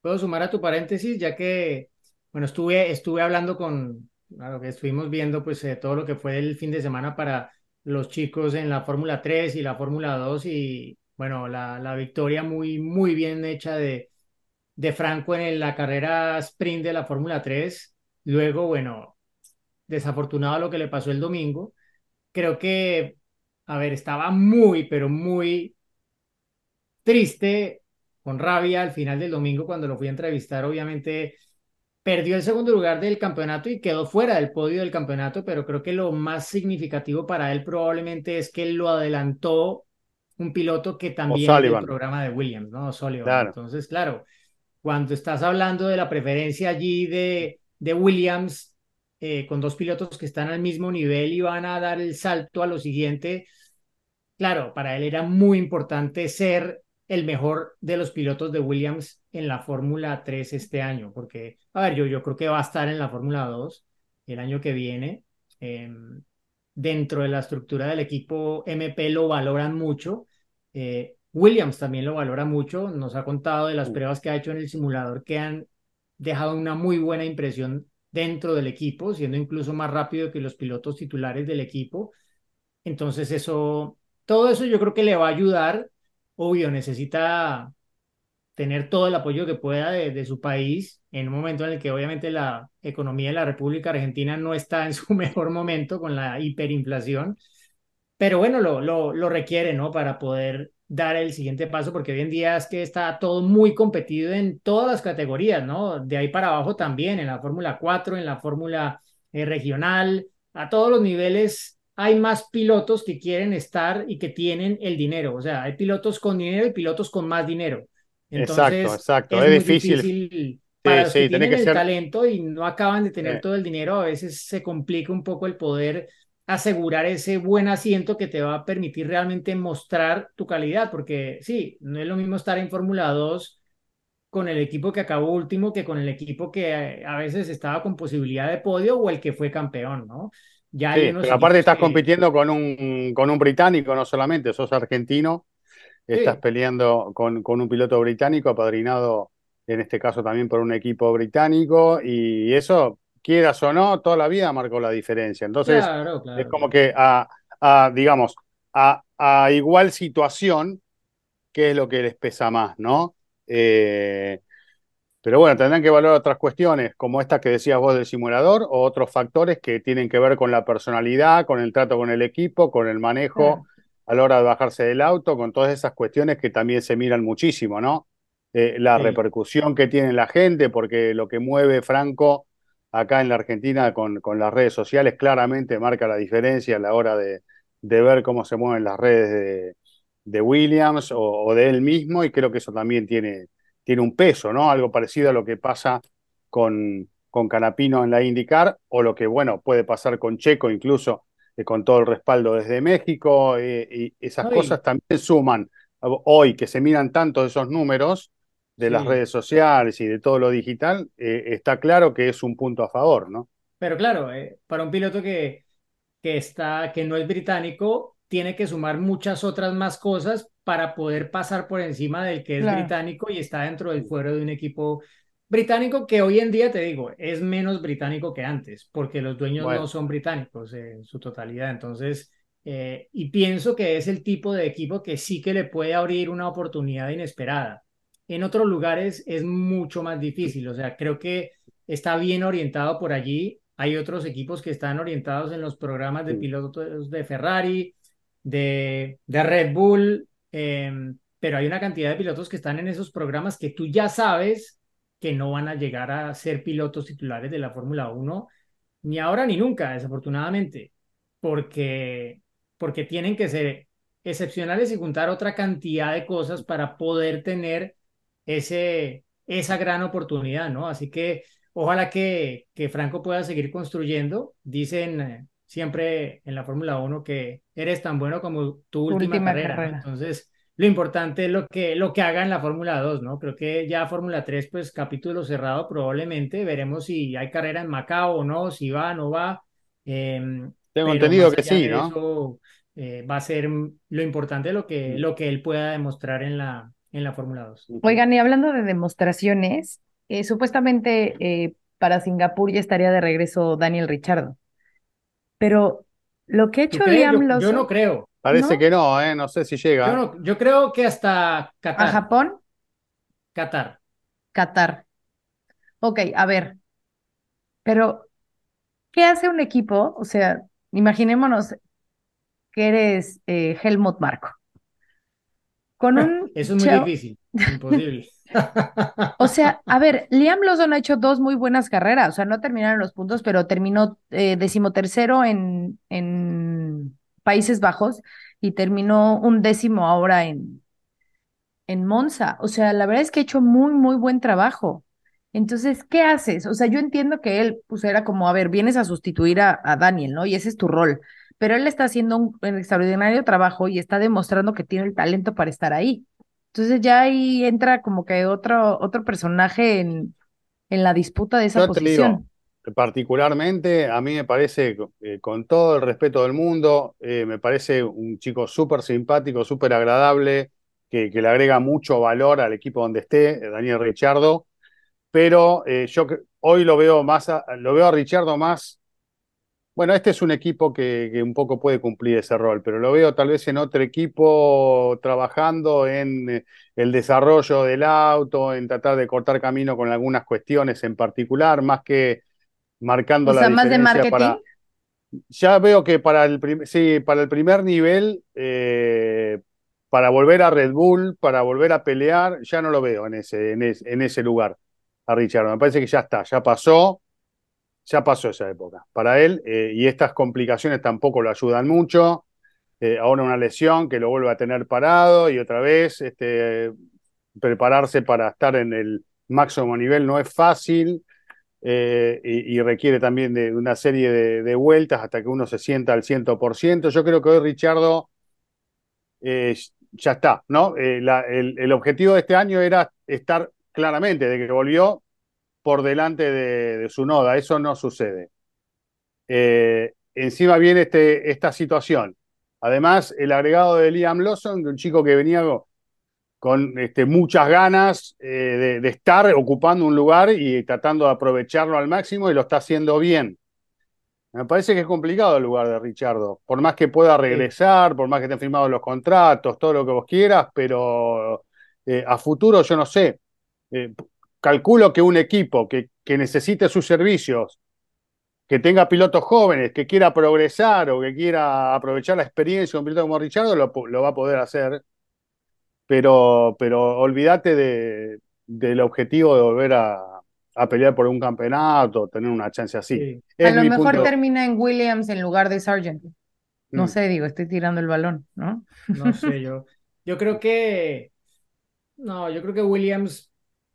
Puedo sumar a tu paréntesis, ya que, bueno, estuve, estuve hablando con, claro, que estuvimos viendo pues eh, todo lo que fue el fin de semana para los chicos en la Fórmula 3 y la Fórmula 2 y, bueno, la, la victoria muy, muy bien hecha de, de Franco en la carrera sprint de la Fórmula 3. Luego, bueno, desafortunado lo que le pasó el domingo. Creo que, a ver, estaba muy, pero muy triste, con rabia al final del domingo cuando lo fui a entrevistar, obviamente perdió el segundo lugar del campeonato y quedó fuera del podio del campeonato, pero creo que lo más significativo para él probablemente es que lo adelantó un piloto que también es del programa de Williams, ¿no? Sullivan. Claro. Entonces, claro, cuando estás hablando de la preferencia allí de, de Williams, eh, con dos pilotos que están al mismo nivel y van a dar el salto a lo siguiente, claro, para él era muy importante ser el mejor de los pilotos de Williams en la Fórmula 3 este año, porque, a ver, yo, yo creo que va a estar en la Fórmula 2 el año que viene. Eh, dentro de la estructura del equipo MP lo valoran mucho. Eh, Williams también lo valora mucho. Nos ha contado de las pruebas que ha hecho en el simulador que han dejado una muy buena impresión dentro del equipo, siendo incluso más rápido que los pilotos titulares del equipo. Entonces eso, todo eso yo creo que le va a ayudar. Obvio, necesita tener todo el apoyo que pueda de, de, su país en un momento en el que obviamente la economía de la República Argentina no está en su (laughs) mejor momento con la hiperinflación, pero bueno, lo, lo, lo requiere, ¿no? Para poder dar el siguiente paso, porque hoy en día es que está todo muy competido en todas las categorías, ¿no? De ahí para abajo también, en la Fórmula 4, en la Fórmula eh, regional, a todos los niveles hay más pilotos que quieren estar y que tienen el dinero. O sea, hay pilotos con dinero y pilotos con más dinero. Entonces, exacto, exacto. Es, muy difícil. difícil para los sí, que tienen que el ser- talento y no acaban de tener Eh. todo el dinero, a veces se complica un poco el poder asegurar ese buen asiento que te va a permitir realmente mostrar tu calidad, porque sí, no es lo mismo estar en Fórmula 2 con el equipo que acabó último que con el equipo que eh, a veces estaba con posibilidad de podio o el que fue campeón, ¿no? Ya Sí, pero aparte estás que- compitiendo con un, con un británico, no solamente, sos argentino, estás Sí. peleando con, con un piloto británico, apadrinado en este caso también por un equipo británico, y eso, quieras o no, toda la vida marcó la diferencia. Entonces, Claro, claro, es como que a, a, digamos, a, a igual situación, ¿qué es lo que les pesa más, no? Eh, pero bueno, tendrán que valorar otras cuestiones, como esta que decías vos del simulador, o otros factores que tienen que ver con la personalidad, con el trato con el equipo, con el manejo a la hora de bajarse del auto, con todas esas cuestiones que también se miran muchísimo, ¿no? Eh, la Sí. repercusión que tiene la gente, porque lo que mueve Franco acá en la Argentina con, con las redes sociales claramente marca la diferencia a la hora de, de ver cómo se mueven las redes de, de Williams o, o de él mismo, y creo que eso también tiene, tiene un peso, ¿no? Algo parecido a lo que pasa con, con Canapino en la IndyCar, o lo que, bueno, puede pasar con Checo incluso, eh, con todo el respaldo desde México, eh, y esas cosas también suman. Hoy que se miran tanto esos números de las redes sociales y de todo lo digital, eh, está claro que es un punto a favor, ¿no? Pero claro, eh, para un piloto que, que está, que no es británico, tiene que sumar muchas otras más cosas para poder pasar por encima del que es Claro. británico y está dentro del fuero de un equipo británico que hoy en día, te digo, es menos británico que antes, porque los dueños Bueno. no son británicos en su totalidad. Entonces, eh, y pienso que es el tipo de equipo que sí que le puede abrir una oportunidad inesperada. En otros lugares es mucho más difícil, o sea, creo que está bien orientado por allí. Hay otros equipos que están orientados en los programas de pilotos de Ferrari, de, de Red Bull, eh, pero hay una cantidad de pilotos que están en esos programas que tú ya sabes que no van a llegar a ser pilotos titulares de la Fórmula 1 ni ahora ni nunca, desafortunadamente, porque, porque tienen que ser excepcionales y juntar otra cantidad de cosas para poder tener ese, esa gran oportunidad, ¿no? Así que ojalá que, que Franco pueda seguir construyendo. Dicen eh, siempre en la Fórmula 1 que eres tan bueno como tu última, última carrera, ¿no? carrera. Entonces, lo importante es lo que, lo que haga en la Fórmula 2, ¿no? Creo que ya Fórmula 3, pues capítulo cerrado probablemente. Veremos si hay carrera en Macao o no, si va o no va. Em, Tengo entendido que sí, ¿no? eso, eh, va a ser lo importante lo que, lo que él pueda demostrar en la, en la Fórmula 2. Oigan, y hablando de demostraciones, eh, supuestamente eh, para Singapur ya estaría de regreso Daniel Richardo. Pero lo que ha ¿Tú hecho? Liam Yo, yo no creo. Parece ¿No? que no, ¿eh? No sé si Yo, llega. no, yo creo que hasta a Qatar. Japón, Qatar. Qatar. Ok, a ver, pero ¿qué hace un equipo? O sea, imaginémonos que eres eh, Helmut Marko. Con un (laughs) Eso es muy chavo- difícil. Imposible. (laughs) O sea, (laughs) a ver, Liam Lawson ha hecho dos muy buenas carreras, o sea, no terminaron los puntos, pero terminó eh, decimotercero en, en Países Bajos y terminó un décimo ahora en, en Monza. O sea, la verdad es que ha hecho muy, muy buen trabajo. Entonces, ¿qué haces? O sea, yo entiendo que él, pues era como, a ver, vienes a sustituir a, a Daniel, ¿no? Y ese es tu rol. Pero él está haciendo un, un extraordinario trabajo y está demostrando que tiene el talento para estar ahí. Entonces ya ahí entra como que otro, otro personaje en, en la disputa de esa Yo te digo, posición. particularmente, a mí me parece, eh, con todo el respeto del mundo, eh, me parece un chico súper simpático, súper agradable, que, que le agrega mucho valor al equipo donde esté, eh, Daniel Richardo, pero eh, yo hoy lo veo más, a- lo veo a Richardo más, bueno, este es un equipo que, que un poco puede cumplir ese rol, pero lo veo tal vez en otro equipo trabajando en eh, el desarrollo del auto, en tratar de cortar camino con algunas cuestiones en particular, más que marcando O la sea, más de marketing. para... Ya veo que para el, prim- sí, para el primer nivel, eh, para volver a Red Bull, para volver a pelear, ya no lo veo en ese, en ese, en ese lugar a Richard. Me parece que ya está, ya pasó, ya pasó esa época para él eh, y estas complicaciones tampoco lo ayudan mucho. Eh, ahora una lesión que lo vuelve a tener parado y otra vez este, prepararse para estar en el máximo nivel no es fácil. Eh, y, requiere también de una serie de, vueltas hasta que uno se sienta al 100%. Yo creo que hoy Richardo ya está, ¿no? El, el, objetivo de este año era estar claramente, de que volvió por delante de, de su noda, eso no sucede. Eh, encima viene este, esta situación. Además, el agregado de Liam Lawson, de un chico que venía con este, muchas ganas eh, de, de, estar ocupando un lugar y tratando de aprovecharlo al máximo y lo está haciendo bien. Me parece que es complicado el lugar de Richardo, por más que pueda regresar, por más que estén firmados los contratos, todo lo que vos quieras, pero eh, a futuro yo no sé. Eh, calculo que un equipo que, que necesite sus servicios, que tenga pilotos jóvenes, que quiera progresar o que quiera aprovechar la experiencia de un piloto como Richardo, lo, lo va a poder hacer pero, pero olvídate de, del objetivo de volver a, a, pelear por un campeonato, tener una chance así. Sí. a lo mejor punto... termina en Williams en lugar de Sargent. No mm. sé, digo, estoy tirando el balón, ¿no? No sé, (laughs) yo, yo creo que, no, yo creo que Williams,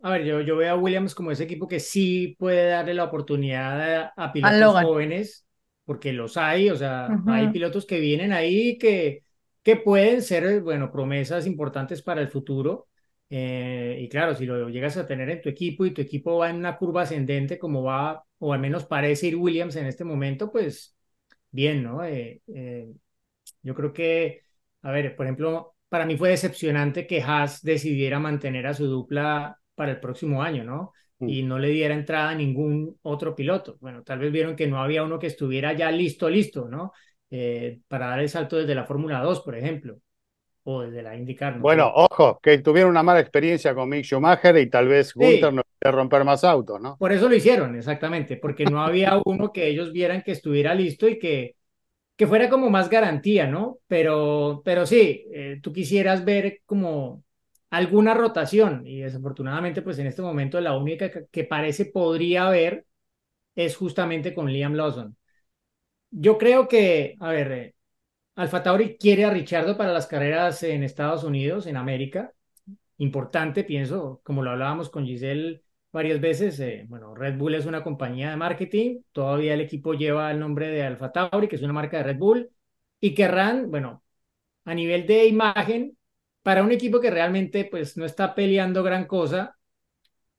a ver, yo, yo veo a Williams como ese equipo que sí puede darle la oportunidad a, a pilotos jóvenes, porque los hay, o sea, uh -huh. hay pilotos que vienen ahí que que pueden ser, bueno, promesas importantes para el futuro. Eh, y claro, si lo llegas a tener en tu equipo y tu equipo va en una curva ascendente como va, o al menos parece ir Williams en este momento, pues bien, ¿no? Eh, eh, yo creo que, a ver, por ejemplo, para mí fue decepcionante que Haas decidiera mantener a su dupla para el próximo año, ¿no? Mm. Y no le diera entrada a ningún otro piloto. Bueno, tal vez vieron que no había uno que estuviera ya listo, listo, ¿no? Eh, para dar el salto desde la Fórmula 2, por ejemplo, o desde la IndyCar. ¿no? Bueno, ojo, que tuvieron una mala experiencia con Mick Schumacher y tal vez Gunther sí. no quiere romper más autos, ¿no? Por eso lo hicieron, exactamente, porque no había (laughs) uno que ellos vieran que estuviera listo y que, que fuera como más garantía, ¿no? Pero, pero sí, eh, tú quisieras ver como alguna rotación y desafortunadamente pues en este momento la única que, parece podría haber es justamente con Liam Lawson. Yo creo que, a ver, eh, Alfa Tauri quiere a Richardo para las carreras en Estados Unidos, en América. Importante, pienso, como lo hablábamos con Giselle varias veces. Eh, bueno, Red Bull es una compañía de marketing. Todavía el equipo lleva el nombre de Alfa Tauri, que es una marca de Red Bull. Y querrán, bueno, a nivel de imagen, para un equipo que realmente pues no está peleando gran cosa,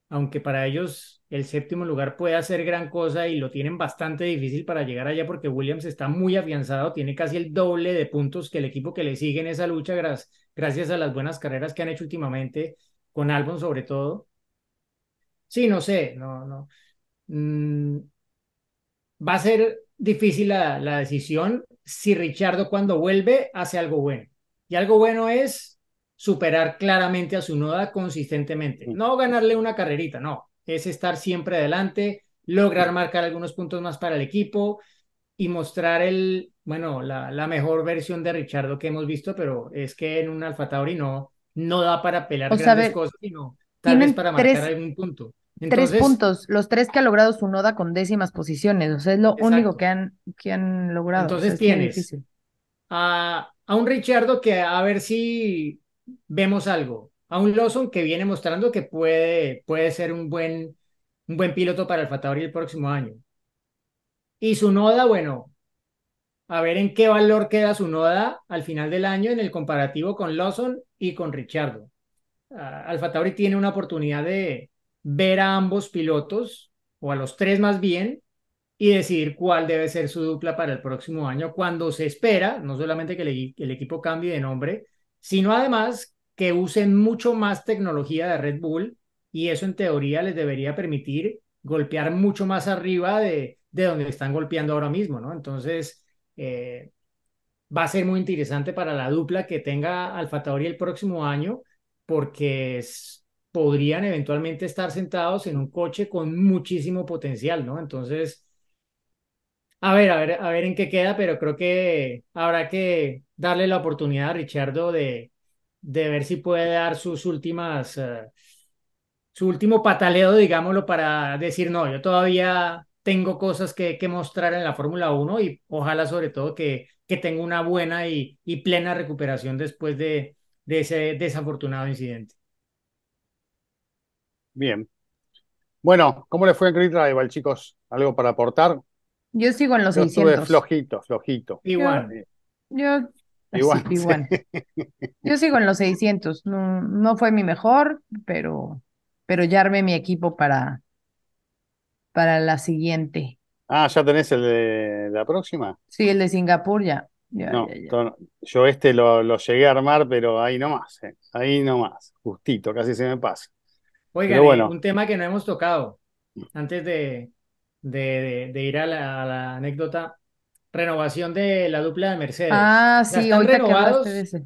aunque para ellos el séptimo lugar puede hacer gran cosa y lo tienen bastante difícil para llegar allá porque Williams está muy afianzado, tiene casi el doble de puntos que el equipo que le sigue en esa lucha gracias a las buenas carreras que han hecho últimamente, con Albon sobre todo. Sí, no sé, no, no. Mm, va a ser difícil la, la decisión si Richardo cuando vuelve hace algo bueno. Y algo bueno es superar claramente a su noda consistentemente. No ganarle una carrerita, no. Es estar siempre adelante, lograr marcar algunos puntos más para el equipo y mostrar el, bueno, la, la mejor versión de Richardo que hemos visto, pero es que en un Alfa Tauri no, no da para pelear o grandes ver, cosas, sino tal vez para marcar tres, algún punto. Entonces, tres puntos, los tres que ha logrado su noda con décimas posiciones, o sea, es lo exacto. único que han, que han logrado. Entonces o sea, tienes a, a un Richardo que a ver si vemos algo. A un Lawson que viene mostrando que puede, puede ser un buen, un buen piloto para el Tauri el próximo año. Y su noda, bueno, a ver en qué valor queda su noda al final del año en el comparativo con Lawson y con Richardo. Uh, Alfa Tauri tiene una oportunidad de ver a ambos pilotos, o a los tres más bien, y decidir cuál debe ser su dupla para el próximo año, cuando se espera, no solamente que el equipo cambie de nombre, sino además que usen mucho más tecnología de Red Bull y eso en teoría les debería permitir golpear mucho más arriba de, de donde están golpeando ahora mismo, ¿no? Entonces, eh, va a ser muy interesante para la dupla que tenga Alfa Tauri el próximo año porque podrían eventualmente estar sentados en un coche con muchísimo potencial, ¿no? Entonces, a ver, a ver, a ver en qué queda, pero creo que habrá que darle la oportunidad a Richardo de, de ver si puede dar sus últimas, eh, su último pataleo, digámoslo, para decir, no, yo todavía tengo cosas que, que mostrar en la Fórmula 1 y ojalá sobre todo que, que tenga una buena y, y plena recuperación después de, de ese desafortunado incidente. Bien. Bueno, ¿cómo le fue en Creed Rival, chicos? ¿Algo para aportar? Yo sigo en los Yo estuve 600. flojito, flojito. Igual. Yo, (laughs) Igual, sí, igual. (laughs) Yo sigo en los 600. No, no fue mi mejor, pero, pero ya armé mi equipo para, para la siguiente. Ah, ¿ya tenés el de la próxima? Sí, el de Singapur ya. Ya, No, ya, ya. to- yo este lo, lo llegué a armar, pero ahí nomás, eh, Ahí nomás, justito, casi se me pasa. Oigan, bueno. un tema que no hemos tocado antes de, de, de- de ir a la, a la anécdota, renovación de la dupla de Mercedes. Ah, Ya sí, están ahorita que renovados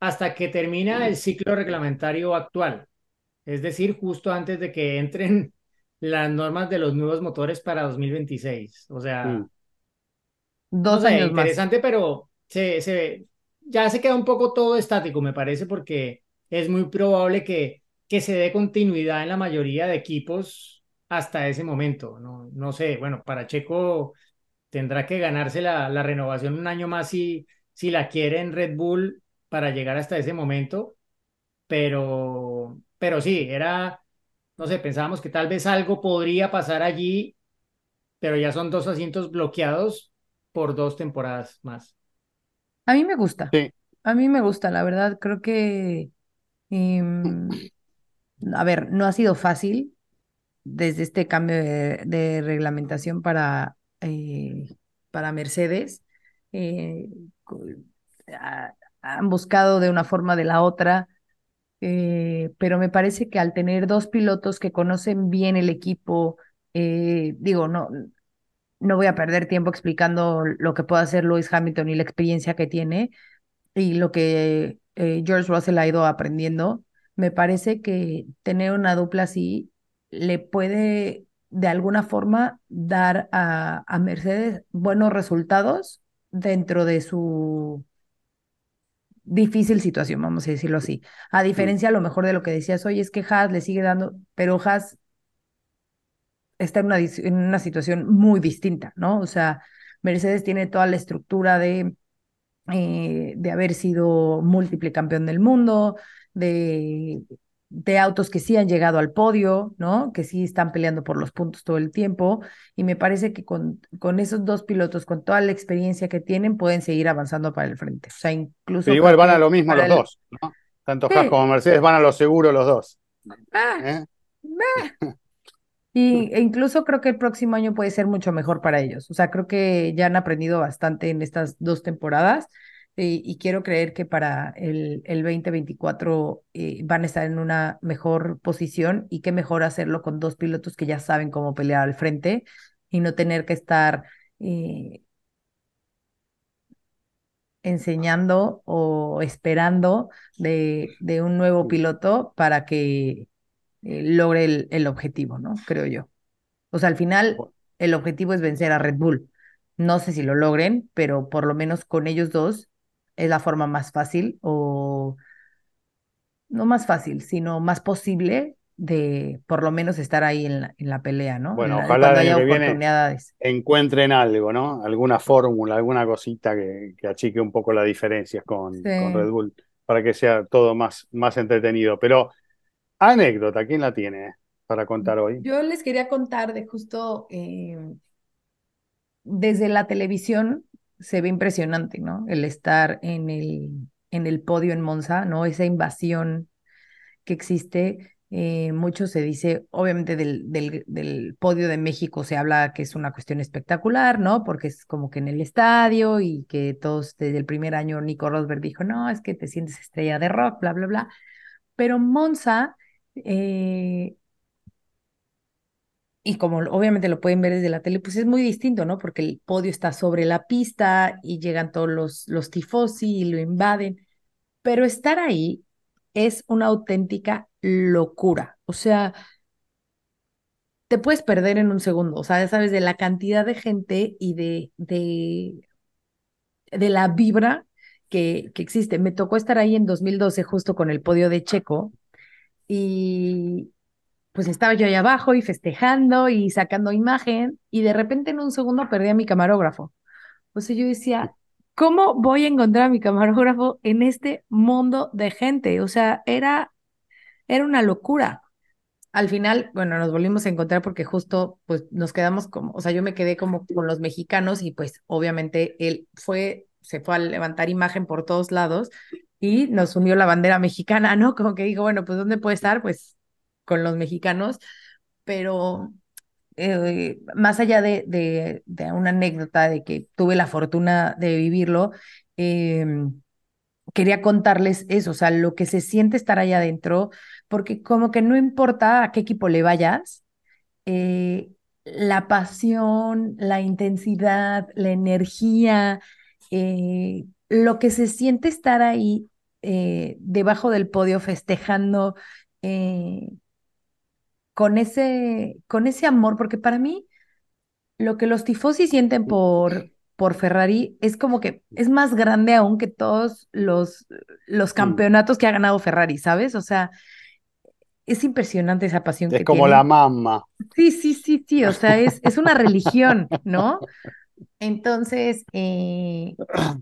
hasta que termina el ciclo reglamentario actual, es decir, justo antes de que entren (laughs) las normas de los nuevos motores para 2026. O sea, Mm. no Dos sé, años más. interesante, pero se, se, ya se queda un poco todo estático, me parece, porque es muy probable que, que se dé continuidad en la mayoría de equipos hasta ese momento. No, no sé, bueno, para Checo tendrá que ganarse la, la renovación un año más si, si la quiere en Red Bull para llegar hasta ese momento, pero, pero sí, era, no sé, pensábamos que tal vez algo podría pasar allí, pero ya son dos asientos bloqueados por dos temporadas más. A mí me gusta. Sí. A mí me gusta, la verdad. Creo que, em, a ver, no ha sido fácil desde este cambio de, reglamentación para, eh, para Mercedes. Eh, han buscado de una forma de la otra, eh, pero me parece que al tener dos pilotos que conocen bien el equipo, digo, no, no voy a perder tiempo explicando lo que puede hacer Lewis Hamilton y la experiencia que tiene y lo que George Russell ha ido aprendiendo, me parece que tener una dupla así le puede de alguna forma dar a, a Mercedes buenos resultados dentro de su difícil situación, vamos a decirlo así. A diferencia a lo mejor de lo que decías hoy, es que Haas le sigue dando, pero Haas está en una, en una situación muy distinta, ¿no? O sea, Mercedes tiene toda la estructura de eh, de haber sido múltiple campeón del mundo, de, de autos que sí han llegado al podio, ¿no? Que sí están peleando por los puntos todo el tiempo. Y me parece que con, con esos dos pilotos, con toda la experiencia que tienen, pueden seguir avanzando para el frente. O sea, incluso Pero igual van a lo mismo los el- dos, ¿no? Tanto Sí. Haas como Mercedes van a lo seguro los dos. Ah, ¿eh? (laughs) Y, e incluso creo que el próximo año puede ser mucho mejor para ellos. O sea, creo que ya han aprendido bastante en estas dos temporadas y, y quiero creer que para el, el 2024 eh, van a estar en una mejor posición y qué mejor hacerlo con dos pilotos que ya saben cómo pelear al frente y no tener que estar eh, enseñando o esperando de, de un nuevo piloto para que eh, logre el, el objetivo, ¿no? Creo yo. O sea, al final el objetivo es vencer a Red Bull. No sé si lo logren, pero por lo menos con ellos dos es la forma más fácil o no más fácil, sino más posible de por lo menos estar ahí en la, en la pelea, ¿no? Bueno, En la- ojalá el cuando año haya que viene encuentren algo, ¿no? Alguna fórmula, alguna cosita que, que achique un poco las diferencias con, Sí. con Red Bull para que sea todo más, más entretenido. Pero anécdota, ¿quién la tiene para contar hoy? Yo les quería contar de justo eh, desde la televisión se ve impresionante, ¿no? El estar en el, en el podio en Monza, ¿no? Esa invasión que existe. eh, mucho se dice, obviamente del, del, podio de México se habla que es una cuestión espectacular, ¿no? Porque es como que en el estadio y que todos desde el primer año Nico Rosberg dijo, no, es que te sientes estrella de rock, bla, bla, bla. Pero Monza, eh, y como obviamente lo pueden ver desde la tele, pues es muy distinto, ¿no? Porque el podio está sobre la pista y llegan todos los, los tifosi y lo invaden. Pero estar ahí es una auténtica locura. O sea, te puedes perder en un segundo. O sea, ya sabes, de la cantidad de gente y de, de, de la vibra que, que existe. Me tocó estar ahí en 2012 justo con el podio de Checo y pues estaba yo ahí abajo y festejando y sacando imagen y de repente en un segundo perdí a mi camarógrafo. O sea, yo decía, ¿cómo voy a encontrar a mi camarógrafo en este mundo de gente? O sea, era, era una locura. Al final, bueno, nos volvimos a encontrar porque justo pues nos quedamos como, o sea, yo me quedé como con los mexicanos y pues obviamente él fue, se fue a levantar imagen por todos lados y nos unió la bandera mexicana, ¿no? Como que dijo, bueno, pues ¿dónde puede estar? Pues con los mexicanos, pero eh, más allá de, una anécdota de que tuve la fortuna de vivirlo, eh, quería contarles eso, o sea, lo que se siente estar allá adentro, porque como que no importa a qué equipo le vayas, eh, la pasión, la intensidad, la energía, eh, lo que se siente estar ahí debajo del podio festejando con ese, con ese amor, porque para mí lo que los tifosi sienten por, por Ferrari es como que es más grande aún que todos los, los campeonatos que ha ganado Ferrari, ¿sabes? O sea, es impresionante esa pasión es que como la mamá. Sí, sí, sí, sí, o sea, es, es una religión, ¿no? (laughs) Entonces, eh,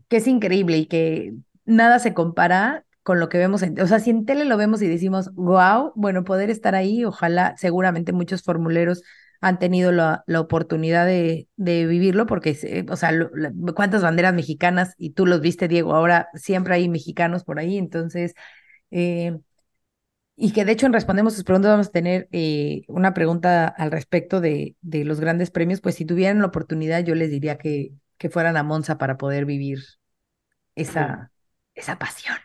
que es increíble y que nada se compara con lo que vemos en, o sea, si en tele lo vemos y decimos, wow, bueno, poder estar ahí, ojalá, seguramente muchos formuleros han tenido la, la oportunidad de, de, vivirlo, porque, o sea, lo, la, cuántas banderas mexicanas, y tú los viste, Diego, ahora siempre hay mexicanos por ahí, entonces, eh, y que de hecho en Respondemos sus preguntas vamos a tener eh, una pregunta al respecto de, de, los grandes premios, pues si tuvieran la oportunidad, yo les diría que, que fueran a Monza para poder vivir esa, sí. esa pasión.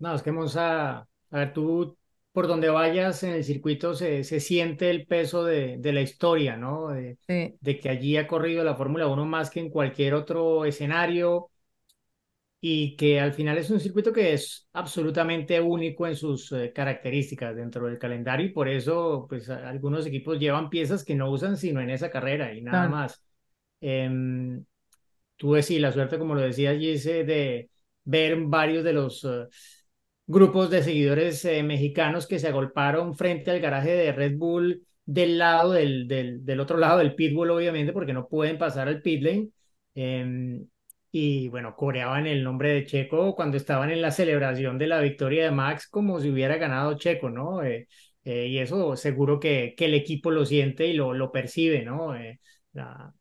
No, es que Monza, a ver, tú por donde vayas en el circuito se, se siente el peso de, de la historia, ¿no? De, sí. de, que allí ha corrido la Fórmula 1 más que en cualquier otro escenario y que al final es un circuito que es absolutamente único en sus eh, características dentro del calendario y por eso pues algunos equipos llevan piezas que no usan sino en esa carrera y nada claro. más. Eh, tuve sí la suerte, como lo decía Gise, de ver varios de los... Uh, grupos de seguidores eh, mexicanos que se agolparon frente al garaje de Red Bull del lado del, del, del, otro lado del pitbull, obviamente, porque no pueden pasar al pit lane. Eh, y bueno, coreaban el nombre de Checo cuando estaban en la celebración de la victoria de Max como si hubiera ganado Checo, ¿no? Eh, eh, y eso seguro que, que, el equipo lo siente y lo, lo percibe, ¿no? Eh, la,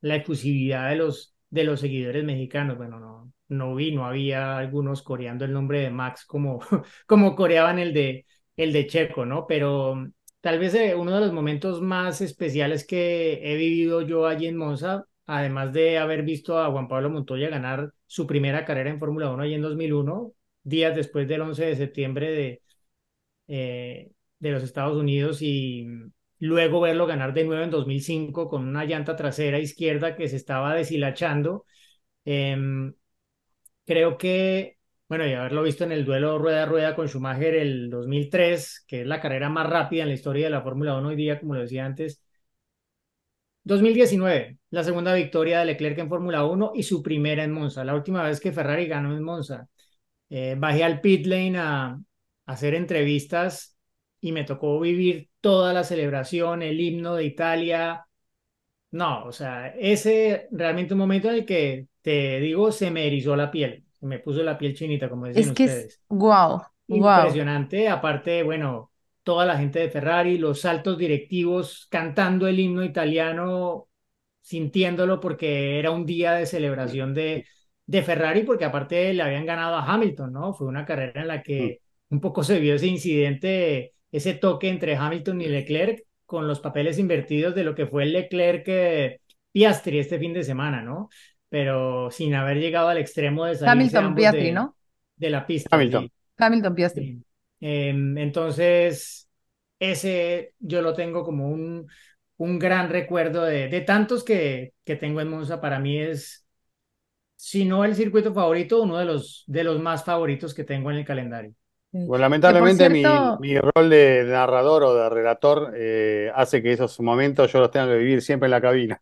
la efusividad de los, de los seguidores mexicanos, bueno, no, no vi, no había algunos coreando el nombre de Max como, (laughs) como coreaban el de, el de Checo, ¿no? Pero tal vez eh, uno de los momentos más especiales que he vivido yo allí en Monza, además de haber visto a Juan Pablo Montoya ganar su primera carrera en Fórmula 1 allí en 2001, días después del 11 de septiembre de, eh, de los Estados Unidos y luego verlo ganar de nuevo en 2005 con una llanta trasera izquierda que se estaba deshilachando. Eh, creo que, bueno, y haberlo visto en el duelo rueda a rueda con Schumacher el 2003, que es la carrera más rápida en la historia de la Fórmula 1 hoy día, como lo decía antes. 2019, la segunda victoria de Leclerc en Fórmula 1 y su primera en Monza, la última vez que Ferrari ganó en Monza. Eh, bajé al pit lane a hacer entrevistas y me tocó vivir toda la celebración, el himno de Italia. No, o sea, ese realmente un momento en el que te digo, se me erizó la piel, se me puso la piel chinita, como decían es que ustedes. Es, wow, Impresionante, wow. aparte, bueno, toda la gente de Ferrari, los altos directivos cantando el himno italiano, sintiéndolo porque era un día de celebración de, de Ferrari, porque aparte le habían ganado a Hamilton, ¿no? Fue una carrera en la que un poco se vio ese incidente, ese toque entre Hamilton y Leclerc con los papeles invertidos de lo que fue el Leclerc eh, Piastri este fin de semana, ¿no? pero sin haber llegado al extremo de salir Hamilton Piastri, de, ¿no? De la pista. Hamilton. Sí. Hamilton Piastri. Sí. Eh, entonces, ese yo lo tengo como un, un gran recuerdo de, de tantos que, que, tengo en Monza. Para mí es, si no el circuito favorito, uno de los, de los más favoritos que tengo en el calendario. Bueno, lamentablemente cierto... mi, mi, rol de narrador o de relator eh, hace que esos momentos yo los tenga que vivir siempre en la cabina.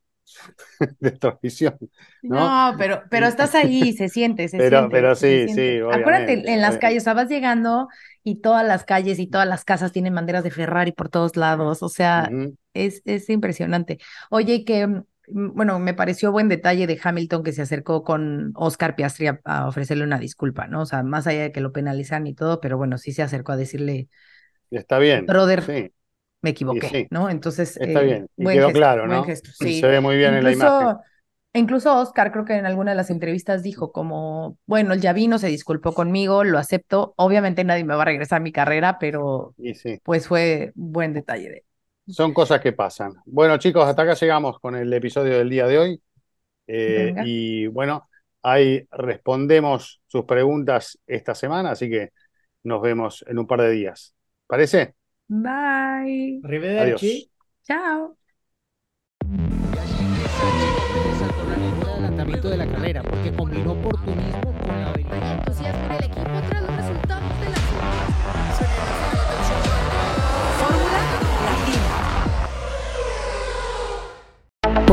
(laughs) de transmisión. ¿no? No, pero, pero estás ahí, (laughs) se siente, se Pero- siente, pero sí, siente. sí, Acuérdate, en las obviamente. calles, o sea, vas llegando y todas las calles y todas las casas tienen banderas de Ferrari por todos lados, o sea, es, es impresionante. Oye, que, bueno, me pareció buen detalle de Hamilton que se acercó con Oscar Piastri a, a ofrecerle una disculpa, ¿no? O sea, más allá de que lo penalizan y todo, pero bueno, sí se acercó a decirle, Está bien. Brother, Sí, me equivoqué, sí. ¿no? Entonces, está eh, bien. Y buen quedó gesto, claro, ¿no? gesto, sí. Se ve muy bien en la imagen. Incluso, Oscar, creo que en alguna de las entrevistas dijo como, bueno, él ya vino, se disculpó conmigo, lo acepto. Obviamente nadie me va a regresar mi carrera, pero sí. pues fue buen detalle de. Son cosas que pasan. Bueno, chicos, hasta acá llegamos con el episodio del día de hoy. Eh, y bueno, ahí respondemos sus preguntas esta semana, así que nos vemos en un par de días. ¿Parece? Bye. Arrivederci. Chao. con el adelantamiento de la carrera, porque combinó oportunismo con